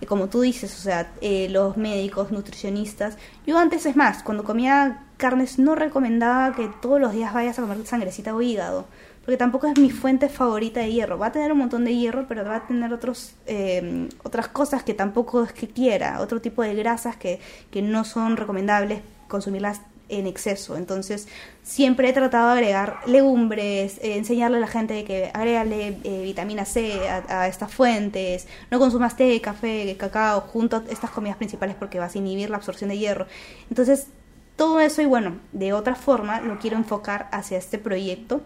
eh, como tú dices, o sea, eh, los médicos, nutricionistas, yo antes es más, cuando comía carnes no recomendaba que todos los días vayas a comer sangrecita o hígado, porque tampoco es mi fuente favorita de hierro. Va a tener un montón de hierro, pero va a tener otros eh, otras cosas que tampoco es que quiera, otro tipo de grasas que, que no son recomendables consumirlas en exceso. Entonces, siempre he tratado de agregar legumbres, eh, enseñarle a la gente que agrégale eh, vitamina C a, a estas fuentes, no consumas té, café, cacao junto a estas comidas principales porque vas a inhibir la absorción de hierro. Entonces, todo eso y bueno, de otra forma lo quiero enfocar hacia este proyecto.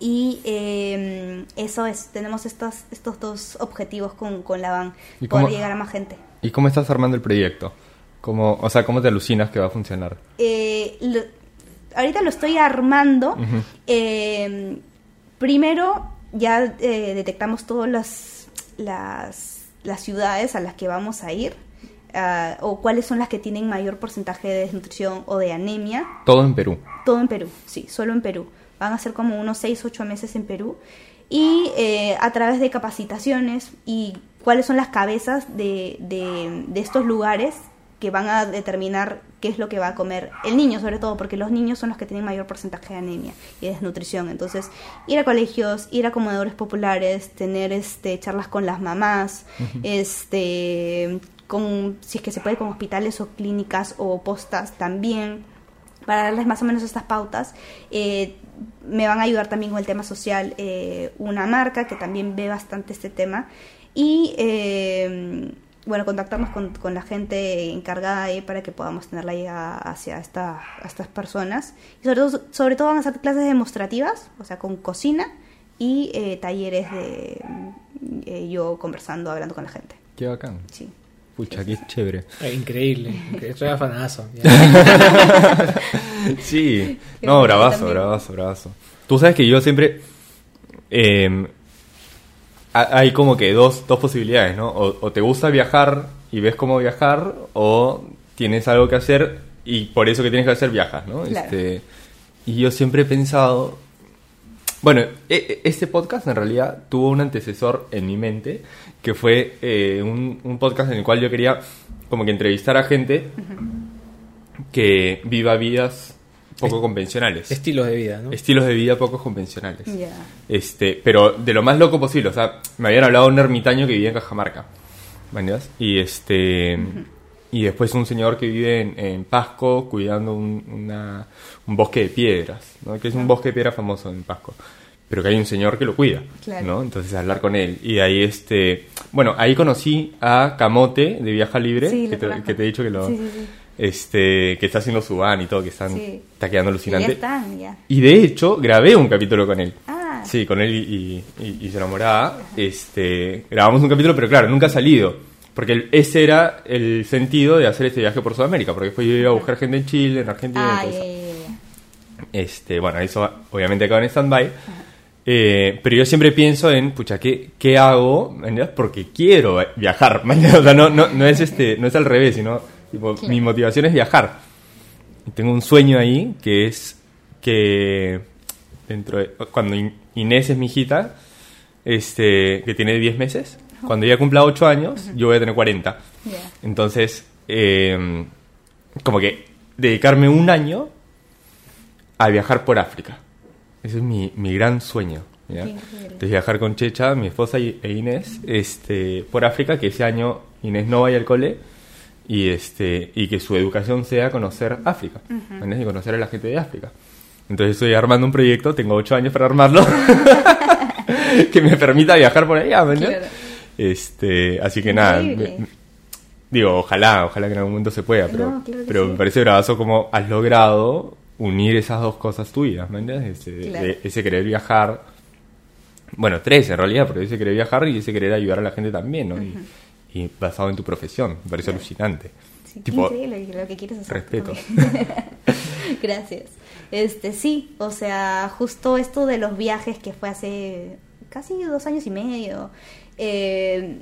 Y eh, eso es, tenemos estos, estos dos objetivos con, con la van, ¿Y poder cómo- llegar a más gente. ¿Y cómo estás armando el proyecto? ¿Cómo, o sea, ¿cómo te alucinas que va a funcionar? Eh, lo- ahorita lo estoy armando. Eh, primero ya eh, detectamos todas las, las, las ciudades a las que vamos a ir. ah, o cuáles son las que tienen mayor porcentaje de desnutrición o de anemia. Todo en Perú. Todo en Perú, sí, solo en Perú. Van a ser como unos 6, 8 meses en Perú. Y eh, a través de capacitaciones y cuáles son las cabezas de, de, de estos lugares que van a determinar qué es lo que va a comer el niño, sobre todo, porque los niños son los que tienen mayor porcentaje de anemia y de desnutrición. Entonces, ir a colegios, ir a comedores populares, tener este charlas con las mamás, este con si es que se puede con hospitales o clínicas o postas también para darles más o menos estas pautas. Eh, me van a ayudar también con el tema social eh, una marca que también ve bastante este tema y eh, bueno, contactarnos con, con la gente encargada ahí para que podamos tener la llegada hacia esta, a estas personas. Y sobre todo, sobre todo van a ser clases demostrativas, o sea, con cocina y eh, talleres de eh, yo conversando, hablando con la gente. Qué bacán. Sí. Pucha, qué chévere. Increíble, estoy afanazo. Sí, no, bravazo, bravazo, bravazo. Tú sabes que yo siempre... eh, hay como que dos, dos posibilidades, ¿no? O, o te gusta viajar y ves cómo viajar, o tienes algo que hacer y por eso que tienes que hacer viajas, ¿no? Claro. Este, y yo siempre he pensado... Bueno, e- e- este podcast en realidad tuvo un antecesor en mi mente, que fue eh, un, un podcast en el cual yo quería como que entrevistar a gente que viva vidas poco convencionales. Estilos de vida, ¿no? Estilos de vida poco convencionales. Este, pero de lo más loco posible. O sea, me habían hablado de un ermitaño que vivía en Cajamarca. ¿Mañas? Y este. Y después un señor que vive en, en Pasco cuidando un, una- un bosque de piedras, ¿no? Que es un bosque de piedras famoso en Pasco. Pero que hay un señor que lo cuida, Claro. ¿no? Entonces hablar con él. Y ahí este... Bueno, ahí conocí a Camote de Viaja Libre, Sí, que, te, que te he dicho que lo... Sí, sí, sí. Este, que está haciendo su van y todo, que están, Sí. está quedando Ya alucinante. están, ya. Y de hecho, grabé un capítulo con él. Ah. Sí, con él y, y, y su enamorada. Este, grabamos un capítulo, pero claro, nunca ha salido. Porque ese era el sentido de hacer este viaje por Sudamérica. Porque después yo iba a buscar gente en Chile, en Argentina. Ah, y ya, todo eso. ya, ya, ya. Este, bueno, eso obviamente acaba en stand-by. Eh, pero yo siempre pienso en, pucha, ¿qué, qué hago? Porque quiero viajar. O sea, no, no, no, es este, no es al revés, sino tipo, Claro. mi motivación es viajar. Tengo un sueño ahí que es que dentro de, cuando In- Inés es mi hijita, este, que tiene 10 meses, Cuando ella cumpla 8 años, yo voy a tener 40. Ya. Entonces, eh, como que dedicarme un año a viajar por África. Ese es mi, mi gran sueño. ¿ya? Entonces, viajar con Checha, mi esposa y- e Inés este, por África, que ese año Inés no vaya al cole y, este, y que su educación sea conocer África ¿entiendes? y conocer a la gente de África. Entonces, estoy armando un proyecto, tengo 8 años para armarlo, que me permita viajar por allá. Claro. Este, así que nada, me- digo, ojalá, ojalá que en algún momento se pueda, pero, No, claro pero sí. me parece bravazo como has logrado unir esas dos cosas tuyas, ¿me entiendes? Ese, Claro. ese querer viajar, bueno, tres en realidad, porque ese querer viajar y ese querer ayudar a la gente también, ¿no? Y- y, basado en tu profesión, me parece alucinante. Sí, Tipo, increíble lo que quieres hacer. respeto. Gracias. Este, sí, o sea, justo esto de los viajes que fue hace casi dos años y medio. eh,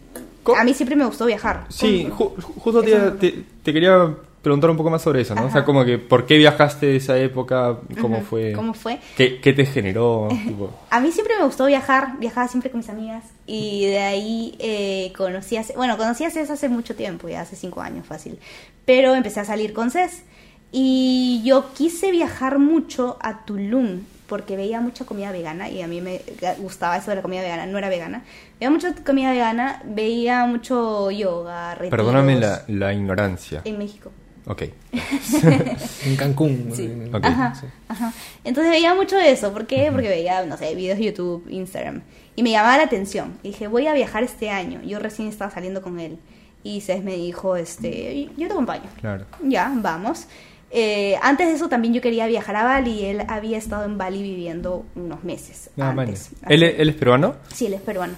a mí siempre me gustó viajar. Sí, ju- ju- justo te, Eso- te- te quería preguntar un poco más sobre eso, ¿no? O sea, como que, ¿por qué viajaste esa época? ¿Cómo fue? ¿Cómo fue? ¿Qué, qué te generó? Tipo, A mí siempre me gustó viajar, viajaba siempre con mis amigas y de ahí eh, conocí a, bueno, conocí a Cés hace mucho tiempo, ya hace cinco años fácil, pero empecé a salir con Cés y yo quise viajar mucho a Tulum porque veía mucha comida vegana y a mí me gustaba eso de la comida vegana, no era vegana, veía mucha comida vegana, veía mucho yoga, retiros perdóname la, la ignorancia. en México. Ok. En Cancún. Sí. en- Ok. Ajá, sí. ajá. Entonces veía mucho de eso. ¿Por qué? Porque veía, no sé, videos de YouTube, Instagram. Y me llamaba la atención. Y dije, voy a viajar este año. Yo recién estaba saliendo con él. Y Cés me dijo, este, yo te acompaño. Claro. Ya, vamos. Eh, antes de eso también yo quería viajar a Bali. Y él había estado en Bali viviendo unos meses Ah, antes. ¿Él, ¿Él es peruano? Sí, él es peruano.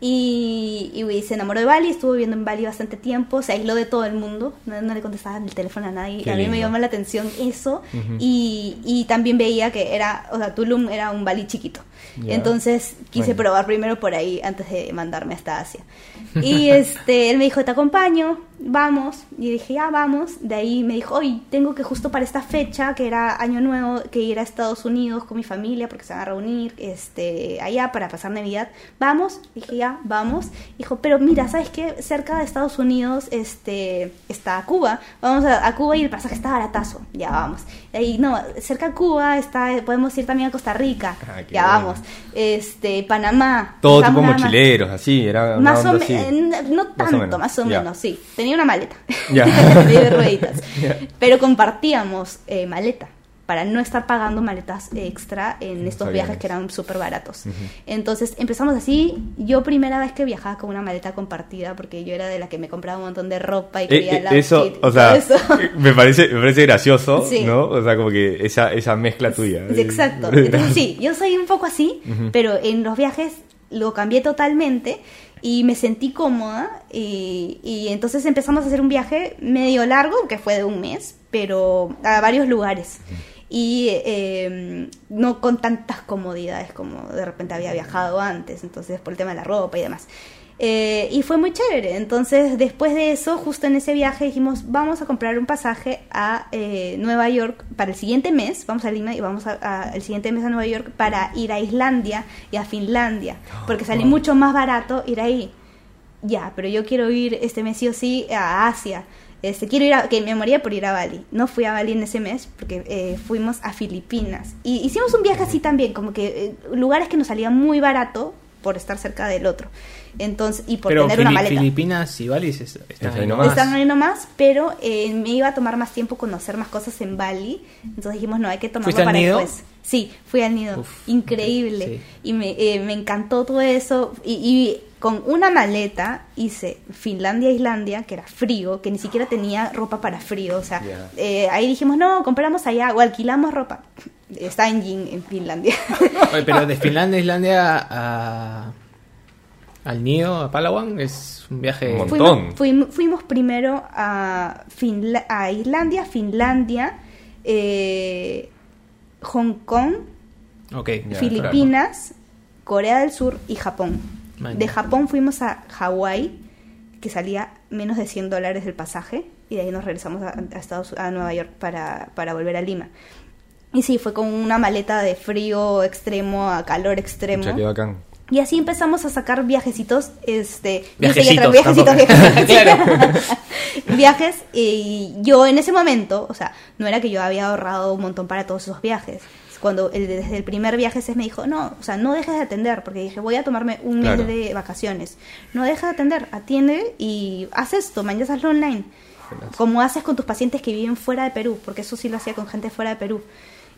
Y, y se enamoró de Bali, estuvo viviendo en Bali bastante tiempo, se aisló de todo el mundo, no, no le contestaba el teléfono a nadie. Qué a mí me llamó la atención eso. Y, y también veía que era, o sea, Tulum era un Bali chiquito. Entonces quise Bueno. probar primero por ahí antes de mandarme hasta Asia. Y este, él me dijo, te acompaño, vamos. Y dije, ya vamos. De ahí me dijo, hoy tengo que justo para esta fecha, que era Año Nuevo, que ir a Estados Unidos con mi familia porque se van a reunir este, allá para pasar Navidad. Vamos. Dije, ya, vamos. Dijo, pero mira, ¿sabes qué? Cerca de Estados Unidos este, está Cuba. Vamos a, a Cuba y el pasaje está baratazo. Ya vamos. Ahí, no, cerca de Cuba está, podemos ir también a Costa Rica. Ah, ya bueno. vamos. Este, Panamá. Todo tipo mochileros, así, era Más o así. menos, no Más o tanto, menos, más o menos, sí. Tenía una maleta Ya. de rueditas. Ya. Pero compartíamos eh, maleta para no estar pagando maletas extra en estos Está viajes que eran súper baratos. Ujú. Entonces empezamos así. Yo primera vez que viajaba con una maleta compartida porque yo era de la que me compraba un montón de ropa y Eh, quería eh, el eso, outfit o sea, eso. me parece, me parece gracioso, Sí. ¿no? O sea, como que esa, esa mezcla tuya. Sí, Exacto. Entonces, sí, yo soy un poco así, Ujú. pero en los viajes lo cambié totalmente y me sentí cómoda y, y entonces empezamos a hacer un viaje medio largo, que fue de un mes, pero a varios lugares. Y eh, no con tantas comodidades como de repente había viajado antes, entonces por el tema de la ropa y demás. Eh, y fue muy chévere. Entonces, después de eso, justo en ese viaje dijimos, vamos a comprar un pasaje a eh, Nueva York para el siguiente mes. Vamos a Lima y vamos a- a- el siguiente mes a Nueva York para ir a Islandia y a Finlandia. Porque sale mucho más barato ir ahí. Ya, pero yo quiero ir este mes sí o sí a Asia. Este, quiero ir a, que me moría por ir a Bali. No fui a Bali en ese mes porque eh, fuimos a Filipinas. Y hicimos un viaje así también, como que eh, lugares que nos salían muy barato por estar cerca del otro. Entonces, y por Pero tener una Fili- maleta. Filipinas y Bali es- están Es ahí nomás. Están ahí nomás, pero eh, me iba a tomar más tiempo conocer más cosas en Bali. Entonces dijimos, no, hay que tomarlo ¿Fuiste al para nido? después. Sí, fui al nido. Uf, Increíble. sí. Y me, eh, me encantó todo eso. Y, y con una maleta hice Finlandia, Islandia, que era frío, que ni siquiera tenía ropa para frío. O sea, Ya. eh, ahí dijimos, no, compramos allá o alquilamos ropa. Está en Jin, en Finlandia. Oye, pero de Finlandia a Islandia a, al Nido, a Palawan, es un viaje... Un montón. Fuimos, fuimos, fuimos primero a, Finla- a Islandia, Finlandia, eh, Hong Kong, Ok. Ya, Filipinas, Corea del Sur y Japón. Man. De Japón fuimos a Hawái, que salía menos de 100 dólares el pasaje, y de ahí nos regresamos a, a Estados, a Nueva York para, para volver a Lima. Y sí, fue con una maleta de frío extremo a calor extremo. Qué bacán. Y así empezamos a sacar viajecitos, este, Viajecitos, viajecitos, viajecitos. viajes, y yo en ese momento, o sea, no era que yo había ahorrado un montón para todos esos viajes. Cuando el- desde el primer viaje se me dijo, no, o sea, no dejes de atender, porque dije, voy a tomarme un mes de vacaciones. No dejes de atender, atiende y haz esto, mañana hazlo online. Como haces con tus pacientes que viven fuera de Perú, porque eso sí lo hacía con gente fuera de Perú.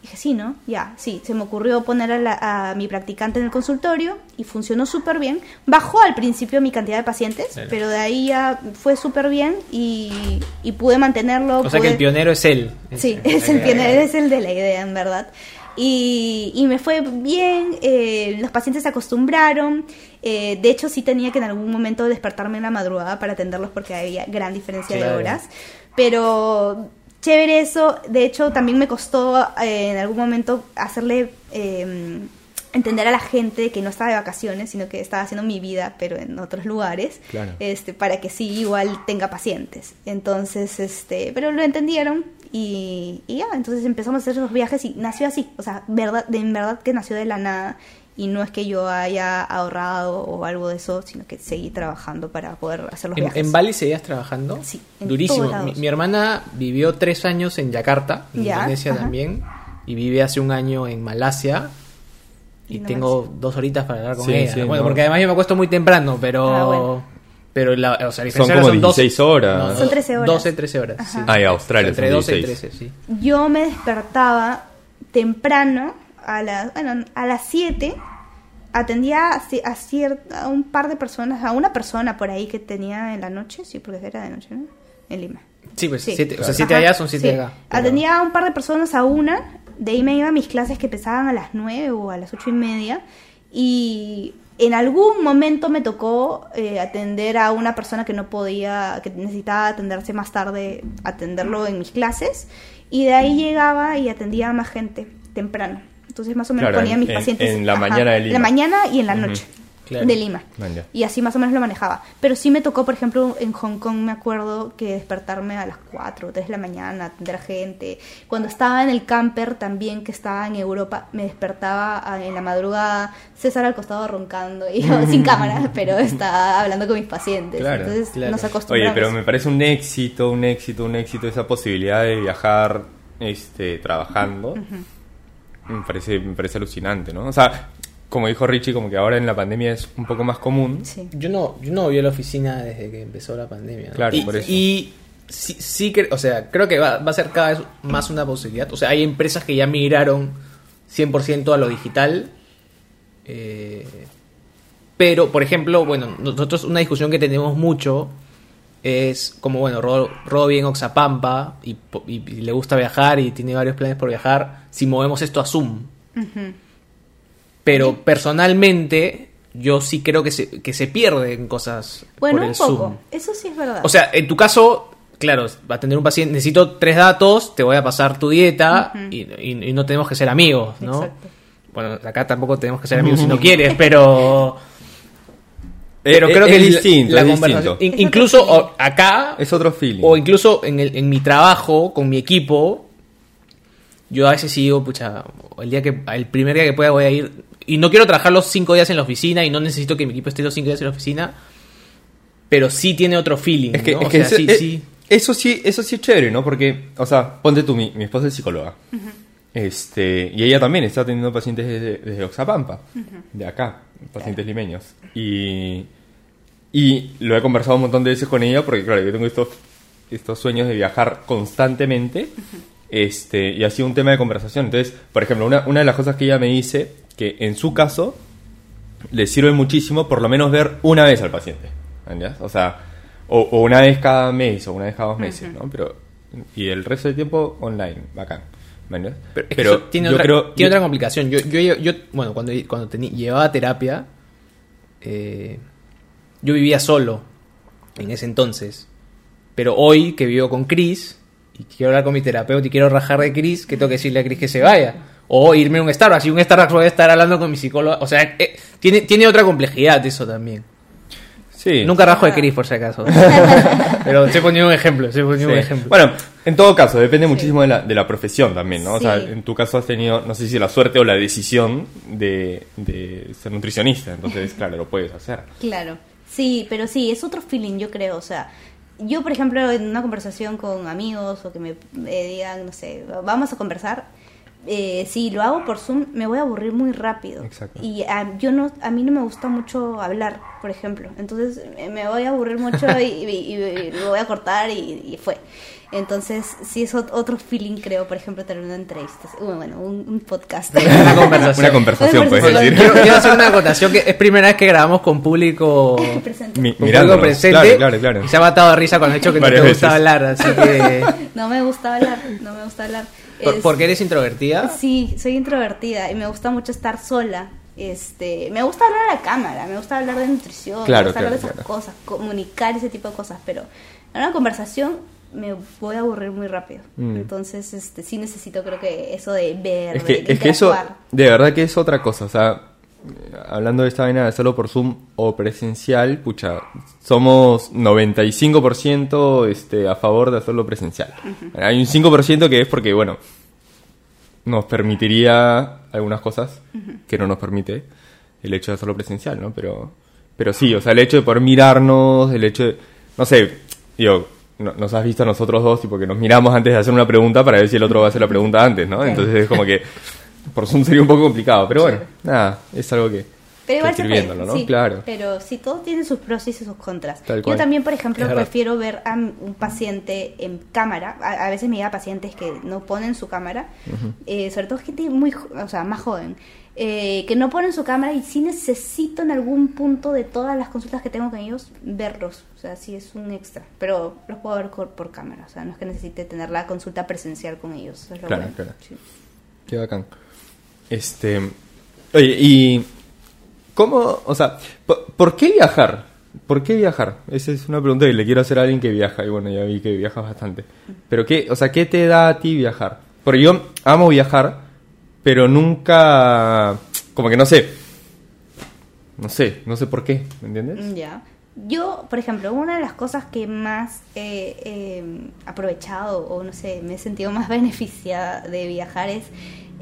Dije, sí, ¿no? Ya, sí. Se me ocurrió poner a, la- a mi practicante en el consultorio y funcionó súper bien. Bajó al principio mi cantidad de pacientes, Claro. pero de ahí ya fue súper bien y, y pude mantenerlo. O sea que el pionero es él. Sí, es el pionero, es el de la idea, en verdad. Y, y me fue bien, eh, los pacientes se acostumbraron. eh, de hecho, sí tenía que en algún momento despertarme en la madrugada para atenderlos porque había gran diferencia Claro. de horas. Pero chévere eso. De hecho, también me costó eh, en algún momento hacerle eh, entender a la gente que no estaba de vacaciones, sino que estaba haciendo mi vida, pero en otros lugares, Claro. este, para que sí igual tenga pacientes. Entonces, este, pero lo entendieron y, y ya, entonces empezamos a hacer esos viajes y nació así, o sea, verdad, de, en verdad que nació de la nada y no es que yo haya ahorrado o algo de eso, sino que seguí trabajando para poder hacer los ¿En, viajes. en Bali seguías trabajando? Sí, en Durísimo. todos lados. Mi, mi hermana vivió tres años en Yakarta, en Ya, Indonesia ajá. también, y vive hace un año en Malasia. Y Lindo tengo dos horitas para hablar con Sí, ella. sí, bueno, no. porque además yo me acuesto muy temprano, pero. Ah, bueno. Pero la, o sea, la Son como son 16 horas. Son 13 horas. 12, 13 horas. Sí. Ah, y Australia Entre son 12 y 16. 13, sí. Yo me despertaba temprano, a las, bueno, a las 7, atendía a, ci- a, un par de personas, a una persona por ahí que tenía en la noche, sí, porque era de noche, ¿no? En Lima. Sí, pues Sí. siete, o sea, Ajá, 7 allá son 7 sí. acá. pero- Atendía a un par de personas a una, de ahí me iba a mis clases que empezaban a las 9 o a las ocho y media, y en algún momento me tocó eh, atender a una persona que no podía, que necesitaba atenderse más tarde, atenderlo en mis clases, y de ahí llegaba y atendía a más gente temprano. Entonces más o menos Claro, ponía a mis en- pacientes en la mañana de En Lima. la mañana y en la noche Claro. de Lima. Y así más o menos lo manejaba. Pero sí me tocó, por ejemplo, en Hong Kong me acuerdo que despertarme a las 4 o 3 de la mañana, atender a gente. Cuando estaba en el camper también, que estaba en Europa, me despertaba en la madrugada, César al costado roncando, y yo sin cámara, pero estaba hablando con mis pacientes. Claro, Entonces claro. nos acostumbramos. Oye, pero me parece un éxito, un éxito, un éxito esa posibilidad de viajar este, trabajando. Me, parece, me parece alucinante, ¿no? O sea, como dijo Richie, como que ahora en la pandemia es un poco más común. Sí. Yo no, yo no vi la oficina desde que empezó la pandemia. ¿no? Claro, y, por eso. Y sí, sí que, o sea, creo que va, va a ser cada vez más una posibilidad. O sea, hay empresas que ya migraron 100% a lo digital. eh, pero, por ejemplo, bueno, nosotros una discusión que tenemos mucho es como, bueno, Ro, Ro vive en Oxapampa y, po- y- y le gusta viajar y tiene varios planes por viajar. Si movemos esto a Zoom. Pero personalmente, yo sí creo que se, que se pierden cosas Bueno, por el un poco. Zoom. Eso sí es verdad. O sea, en tu caso, claro, va a tener un paciente, necesito tres datos, te voy a pasar tu dieta Ujú. y, y- y no tenemos que ser amigos, ¿no? Exacto. Bueno, acá tampoco tenemos que ser amigos si no quieres, pero... Pero eh, creo es que el- distinto, la es conversación- distinto. Es incluso acá Es otro feeling. o incluso en, el, en mi trabajo con mi equipo, yo a veces digo, pucha, el día que el primer día que pueda voy a ir y no quiero trabajar los cinco días en la oficina y no necesito que mi equipo esté los cinco días en la oficina, pero sí tiene otro feeling, Es que, ¿no? es O sea, ese- sí, eh, sí. eso sí, eso sí es chévere, ¿no? Porque, o sea, ponte tú, mi, mi esposa es psicóloga. Este, y ella también está teniendo pacientes desde, desde Oxapampa, de acá, pacientes limeños. Y, y lo he conversado un montón de veces con ella porque, claro, yo tengo estos, estos sueños de viajar constantemente. Este, y ha sido un tema de conversación. Entonces, por ejemplo, una, una de las cosas que ella me dice, que en su caso, le sirve muchísimo por lo menos ver una vez al paciente. ¿entiendes? O sea, o, o una vez cada mes o una vez cada dos meses, ¿no? Pero, y el resto del tiempo online, bacán. Pero, es que Pero eso tiene, yo otra, creo- tiene yo- otra complicación. Yo, yo, yo, bueno, cuando, cuando teni- llevaba terapia, eh, yo vivía solo en ese entonces. Pero hoy que vivo con Chris y quiero hablar con mi terapeuta y quiero rajar de Chris, que tengo que decirle a Chris que se vaya. O irme a un Starbucks. Y un Starbucks voy a estar hablando con mi psicólogo. O sea, eh, tiene, tiene otra complejidad eso también. Sí. Nunca rajo de Cris, por si acaso. Pero estoy poniendo un ejemplo, estoy poniendo un ejemplo. Bueno, en todo caso, depende muchísimo de la, de la profesión también, ¿no? O sea, en tu caso has tenido, no sé si la suerte o la decisión de, de ser nutricionista, entonces, claro, lo puedes hacer. Claro, sí, pero sí, es otro feeling, yo creo. O sea, yo, por ejemplo, en una conversación con amigos o que me, me digan, no sé, vamos a conversar, eh, si lo hago por Zoom, me voy a aburrir muy rápido. Exacto. Y a, yo no, a mí no me gusta mucho hablar, por ejemplo. Entonces me- me voy a aburrir mucho y, y- y lo voy a cortar y, y fue. Entonces, sí es ot- otro feeling, creo, por ejemplo, tener una entrevista. Bueno, bueno, un, un podcast. Una conversación. Una conversación, puedes decir. Quiero, quiero hacer una acotación que es primera vez que grabamos con público, Presente. Mi- con público presente. Claro, claro, claro. Y se ha matado de risa con el hecho que no te gusta hablar, así que... No me gusta hablar, no me gusta hablar. ¿Por, Es- ¿Porque eres introvertida? Sí, soy introvertida y me gusta mucho estar sola. Este, me gusta hablar a la cámara, me gusta hablar de nutrición, Claro, me gusta hablar de esas claro. cosas, comunicar ese tipo de cosas, pero en una conversación me voy a aburrir muy rápido. Mm. Entonces, este, sí necesito creo que eso de ver, Es que, de es que eso, de verdad que es otra cosa, o sea, hablando de esta vaina de hacerlo por Zoom o presencial, pucha, somos 95% este, a favor de hacerlo presencial. Hay un 5% que es porque, bueno, nos permitiría algunas cosas que no nos permite el hecho de hacerlo presencial, ¿no? Pero, pero sí, o sea, el hecho de poder mirarnos, el hecho de, no sé, digo, no- nos has visto a nosotros dos, tipo que nos miramos antes de hacer una pregunta para ver si el otro va a hacer la pregunta antes, ¿no? Entonces es como que por Zoom sería un poco complicado, pero bueno, nada, es algo que, Pero igual se puede, ¿no? sí, Claro. Pero sí, todo tiene sus pros y sus contras. Tal Yo también, por ejemplo, prefiero ver a un paciente en cámara. A, a veces me llega pacientes que no ponen su cámara, eh, sobre todo gente muy, o sea, más joven, eh, que no ponen su cámara y sí necesito en algún punto de todas las consultas que tengo con ellos verlos. O sea, sí es un extra. Pero los puedo ver por, por cámara. O sea, no es que necesite tener la consulta presencial con ellos. eso es lo Claro, bueno. claro. Sí. Qué bacán. Este. Oye, y. ¿Cómo.? O sea, ¿por, qué viajar? ¿Por qué viajar? Esa es una pregunta que le quiero hacer a alguien que viaja. Y bueno, ya vi que viajas bastante. Pero, ¿qué, o sea, ¿qué te da a ti viajar? Porque yo amo viajar, pero nunca. Como que no sé. No sé, no sé por qué, ¿me entiendes? Ya. Yo, por ejemplo, una de las cosas que más he aprovechado o no sé, me he sentido más beneficiada de viajar es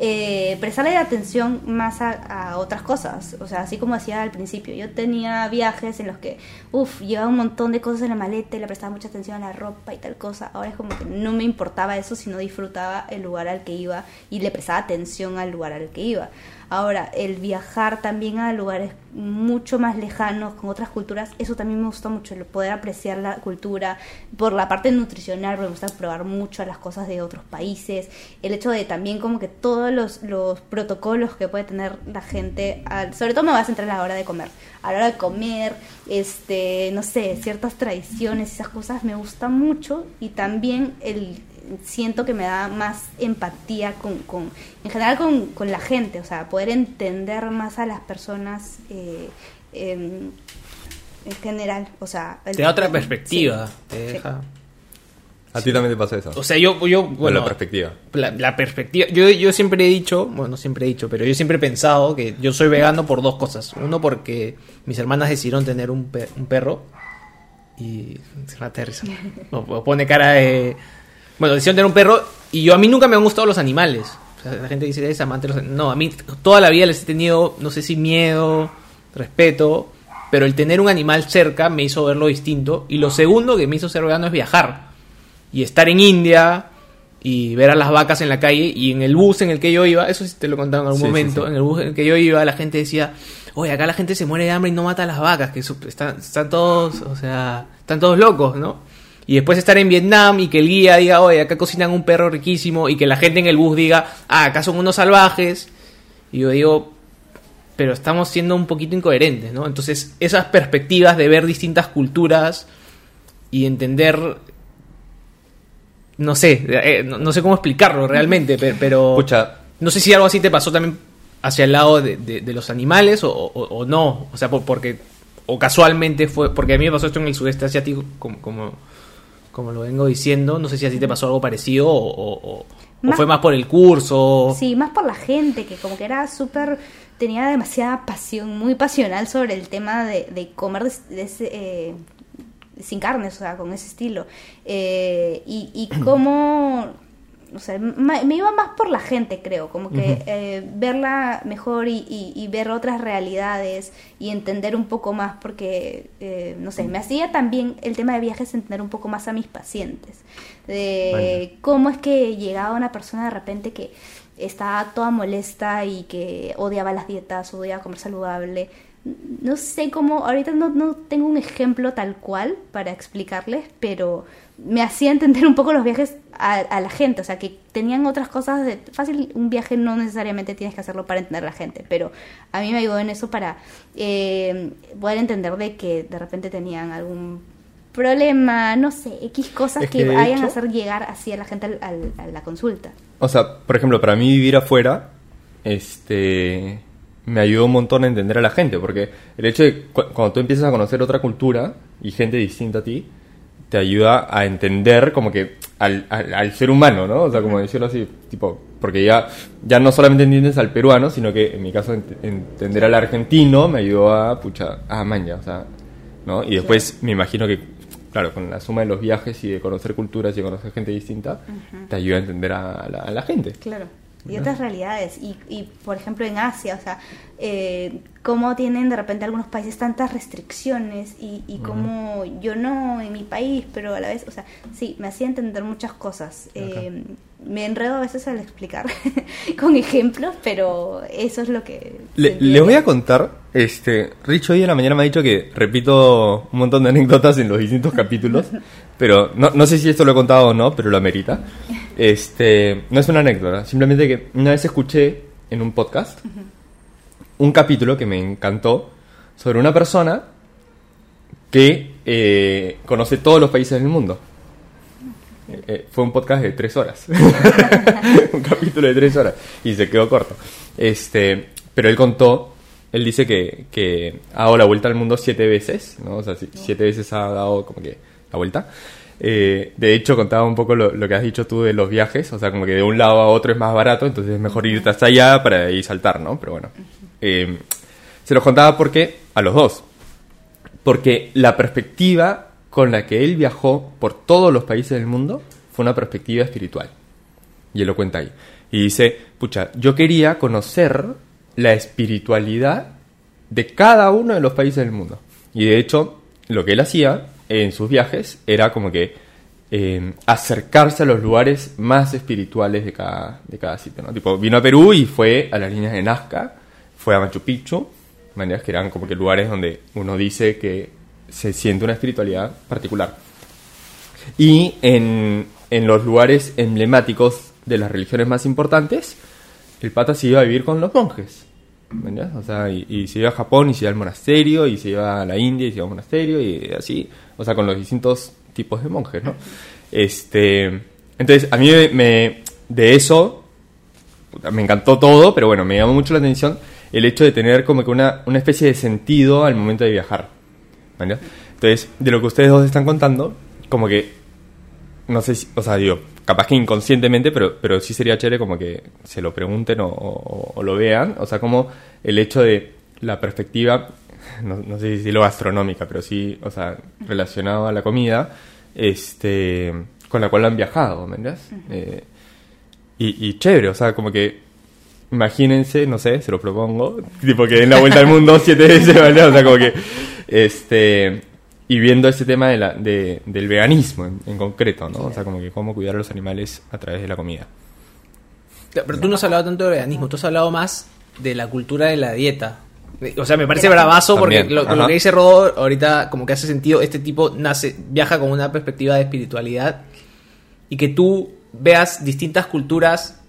eh, prestarle atención más a, otras cosas. O sea, así como hacía al principio. Yo tenía viajes en los que, uff, llevaba un montón de cosas en la maleta y le prestaba mucha atención a la ropa y tal cosa. Ahora es como que no me importaba eso, sino disfrutaba el lugar al que iba y le prestaba atención al lugar al que iba. Ahora, el viajar también a lugares mucho más lejanos, con otras culturas, eso también me gusta mucho, el poder apreciar la cultura, por la parte nutricional, porque me gusta probar mucho las cosas de otros países, el hecho de también como que todos los, los protocolos que puede tener la gente, al- sobre todo me voy a centrar a la hora de comer, a la hora de comer, este, no sé, ciertas tradiciones, esas cosas me gustan mucho y también el siento que me da más empatía con, con en general con, con la gente, o sea, poder entender más a las personas eh, en general, o sea... el- Te da otra perspectiva. Sí, te sí. deja... A ti también te pasa eso. O sea, yo, yo bueno, la perspectiva. La, la perspectiva. Yo, yo siempre he dicho, bueno, no siempre he dicho, pero yo siempre he pensado que yo soy vegano por dos cosas. Uno, porque mis hermanas decidieron tener un, pe- un perro y se mata de risa. No, pone cara de. Bueno, decidieron tener un perro y yo a mí nunca me han gustado los animales. O sea, la gente dice es amante de los No, a mí toda la vida les he tenido, no sé si miedo, respeto, pero el tener un animal cerca me hizo verlo distinto. Y lo segundo que me hizo ser vegano es viajar y estar en India y ver a las vacas en la calle y en el bus en el que yo iba, eso sí te lo he contado en algún Sí, momento, sí. en el bus en el que yo iba la gente decía, oye, acá la gente se muere de hambre y no mata a las vacas, que están todos, o sea, están todos locos, ¿no? Y después estar en Vietnam y que el guía diga, oye, acá cocinan un perro riquísimo y que la gente en el bus diga, ah, acá son unos salvajes. Y yo digo, pero estamos siendo un poquito incoherentes, ¿no? Entonces, esas perspectivas de ver distintas culturas y entender no sé, eh, no, no sé cómo explicarlo realmente, pe- pero Pucha, no sé si algo así te pasó también hacia el lado de, de- de los animales o, o- o no, o sea, por- porque o casualmente fue, porque a mí me pasó esto en el sudeste asiático, como, como, como lo vengo diciendo, no sé si así te pasó algo parecido o, o- o- o Más- fue más por el curso. Sí, más por la gente, que como que era súper tenía demasiada pasión, muy pasional sobre el tema de, de comer de, de ese, eh, sin carnes, o sea, con ese estilo. Eh, y, y cómo, o sea, me iba más por la gente, creo, como que eh, verla mejor y, y- y ver otras realidades y entender un poco más, porque, eh, no sé, me hacía también el tema de viajes entender un poco más a mis pacientes, de cómo es que llegaba una persona de repente que estaba toda molesta y que odiaba las dietas, odiaba comer saludable. No sé cómo, ahorita no, no tengo un ejemplo tal cual para explicarles, pero me hacía entender un poco los viajes a, a la gente, o sea, que tenían otras cosas de fácil, un viaje no necesariamente tienes que hacerlo para entender a la gente, pero a mí me ayudó en eso para eh, poder entender de que de repente tenían algún problema, no sé, X cosas Es que, vayan a hacer llegar así a la gente al- al- a la consulta. O sea, por ejemplo, para mí vivir afuera, este, me ayudó un montón a entender a la gente, porque el hecho de cu- cuando tú empiezas a conocer otra cultura y gente distinta a ti, te ayuda a entender como que al, al- al ser humano, ¿no? O sea, como decirlo así, tipo, porque ya, ya no solamente entiendes al peruano, sino que en mi caso ent- entender al argentino me ayudó a, pucha, a maña, o sea, ¿no? Y después me imagino que, claro, con la suma de los viajes y de conocer culturas y de conocer gente distinta, te ayuda a entender a la, a la gente. Claro. Y otras realidades. Y, y, por ejemplo, en Asia, o sea, eh, cómo tienen de repente algunos países tantas restricciones y, y cómo yo no en mi país, pero a la vez, o sea, sí, me hacía entender muchas cosas. Eh, me enredo a veces al explicar con ejemplos, pero eso es lo que... Le, voy a contar, este, Rich hoy en la mañana me ha dicho que repito un montón de anécdotas en los distintos capítulos, pero no, no sé si esto lo he contado o no, pero lo amerita. Este, no es una anécdota, simplemente que una vez escuché en un podcast un capítulo que me encantó sobre una persona que eh, conoce todos los países del mundo. Eh, eh, fue un podcast de tres horas. un capítulo de tres horas. Y se quedó corto. Este, pero él contó, él dice que, que ha dado la vuelta al mundo siete veces, ¿no? O sea, si- siete veces ha dado como que la vuelta. Eh, de hecho, contaba un poco lo, que has dicho tú de los viajes, o sea, como que de un lado a otro es más barato, entonces es mejor irte hasta allá para ahí saltar, ¿no? Pero bueno. Eh, se los contaba porque, a los dos, porque la perspectiva con la que él viajó por todos los países del mundo fue una perspectiva espiritual. Y él lo cuenta ahí. Y dice, pucha, yo quería conocer la espiritualidad de cada uno de los países del mundo. Y de hecho, lo que él hacía en sus viajes era como que eh, acercarse a los lugares más espirituales de cada, de cada sitio. ¿no? Tipo, vino a Perú y fue a las líneas de Nazca, fue a Machu Picchu, maneras que eran como que lugares donde uno dice que se siente una espiritualidad particular. Y en, en los lugares emblemáticos de las religiones más importantes, el pata se iba a vivir con los monjes. ¿me entiendes? O sea, y, y se iba a Japón y se iba al monasterio, y se iba a la India y se iba al monasterio, y así, o sea, con los distintos tipos de monjes, ¿no? Este, entonces, a mí me, de eso, me encantó todo, pero bueno, me llamó mucho la atención el hecho de tener como que una, una especie de sentido al momento de viajar. Entonces, de lo que ustedes dos están contando, como que no sé si, o sea, digo, capaz que inconscientemente, pero, pero sí sería chévere como que se lo pregunten o- o lo vean. O sea, como el hecho de la perspectiva, no, no sé si decirlo gastronómica, pero sí, o sea, relacionado a la comida, este, con la cual han viajado, ¿me entiendes? Eh, y, y chévere, o sea, como que imagínense, no sé, se lo propongo, tipo que den la vuelta al mundo siete veces, ¿vale? O sea, como que, este, y viendo ese tema de la, de- del veganismo en, en concreto, ¿no? O sea, como que cómo cuidar a los animales a través de la comida. Pero tú no has hablado tanto de veganismo, tú has hablado más de la cultura de la dieta. O sea, me parece bravazo porque lo, con lo que dice Rodo ahorita como que hace sentido, este tipo nace, viaja con una perspectiva de espiritualidad y que tú veas distintas culturas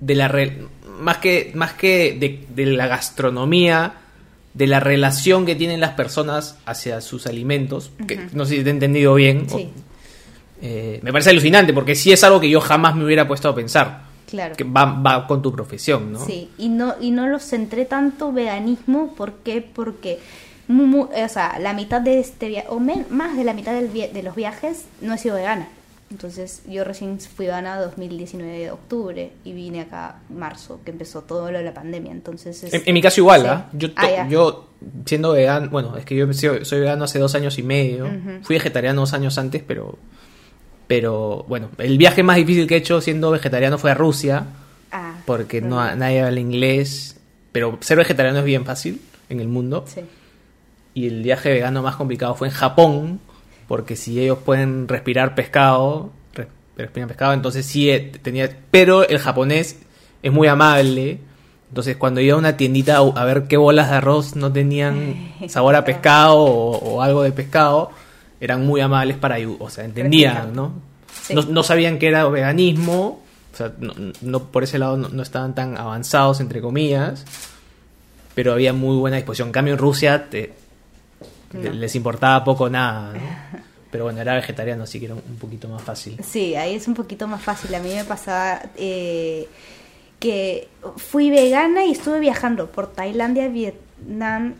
de la re- más que más que de, de la gastronomía de la relación que tienen las personas hacia sus alimentos que no sé si te he entendido bien o- eh, me parece alucinante porque sí es algo que yo jamás me hubiera puesto a pensar claro. que va, va con tu profesión no Sí, y no, y no lo centré tanto veganismo, ¿por qué? Porque mu- mu- o sea, la mitad de este viaje, o men- más de la mitad del via- de los viajes, no he sido vegana. Entonces yo recién fui vegana 2019 de octubre y vine acá marzo, que empezó todo lo de la pandemia. Entonces En, es- en mi caso igual, sí. ¿ah? Yo, Ah, yo siendo vegano, bueno, es que yo soy, soy vegano hace dos años y medio. Fui vegetariano dos años antes, pero, pero bueno, el viaje más difícil que he hecho siendo vegetariano fue a Rusia, Ah, porque no, nadie habla inglés, pero ser vegetariano es bien fácil en el mundo. Sí. Y el viaje vegano más complicado fue en Japón, porque si ellos pueden respirar pescado, res- respiran pescado, entonces sí eh, tenía... Pero el japonés es muy amable, entonces cuando iba a una tiendita a a ver qué bolas de arroz no tenían sabor a pescado o, o algo de pescado, eran muy amables para ayudar, o sea, entendían. ¿no? Sí. No, no sabían que era veganismo, o sea, no, no- por ese lado no, no estaban tan avanzados, entre comillas, pero había muy buena disposición. En cambio, en Rusia te- les importaba poco nada, ¿no? Pero bueno, era vegetariano, así que era un un poquito más fácil. Sí, ahí es un poquito más fácil. A mí me pasaba eh, que fui vegana y estuve viajando por Tailandia, Vietnam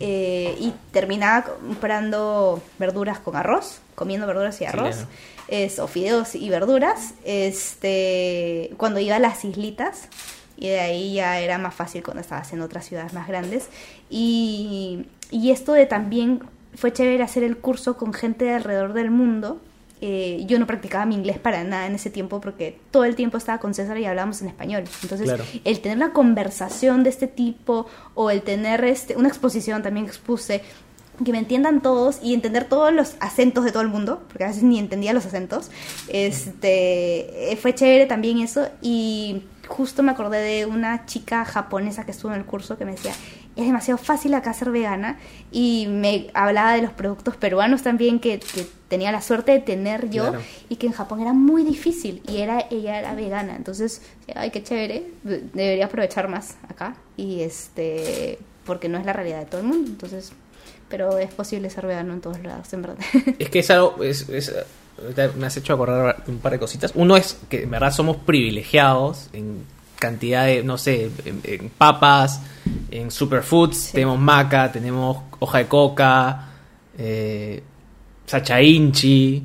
eh, y terminaba comprando verduras con arroz, comiendo verduras y arroz, Chileno. es, o fideos y verduras. Este, cuando iba a las islitas y de ahí ya era más fácil cuando estabas en otras ciudades más grandes. Y, y esto de también fue chévere hacer el curso con gente de alrededor del mundo. Eh, yo no practicaba mi inglés para nada en ese tiempo porque todo el tiempo estaba con César y hablábamos en español. Entonces, Claro. el tener una conversación de este tipo o el tener este, una exposición también expuse que me entiendan todos y entender todos los acentos de todo el mundo, porque a veces ni entendía los acentos. Este, eh, fue chévere también eso y justo me acordé de una chica japonesa que estuvo en el curso que me decía, es demasiado fácil acá ser vegana. Y me hablaba de los productos peruanos también que, que tenía la suerte de tener yo Claro. y que en Japón era muy difícil. Y era ella era vegana. Entonces ay qué chévere. De- debería aprovechar más acá. Y este porque no es la realidad de todo el mundo. Entonces pero es posible ser vegano en todos lados en verdad. Es que es algo, es, es- ahorita me has hecho acordar un par de cositas. Uno es que en verdad somos privilegiados en cantidad de, no sé, en, en papas, en superfoods, Sí. tenemos maca, tenemos hoja de coca, eh, sacha inchi,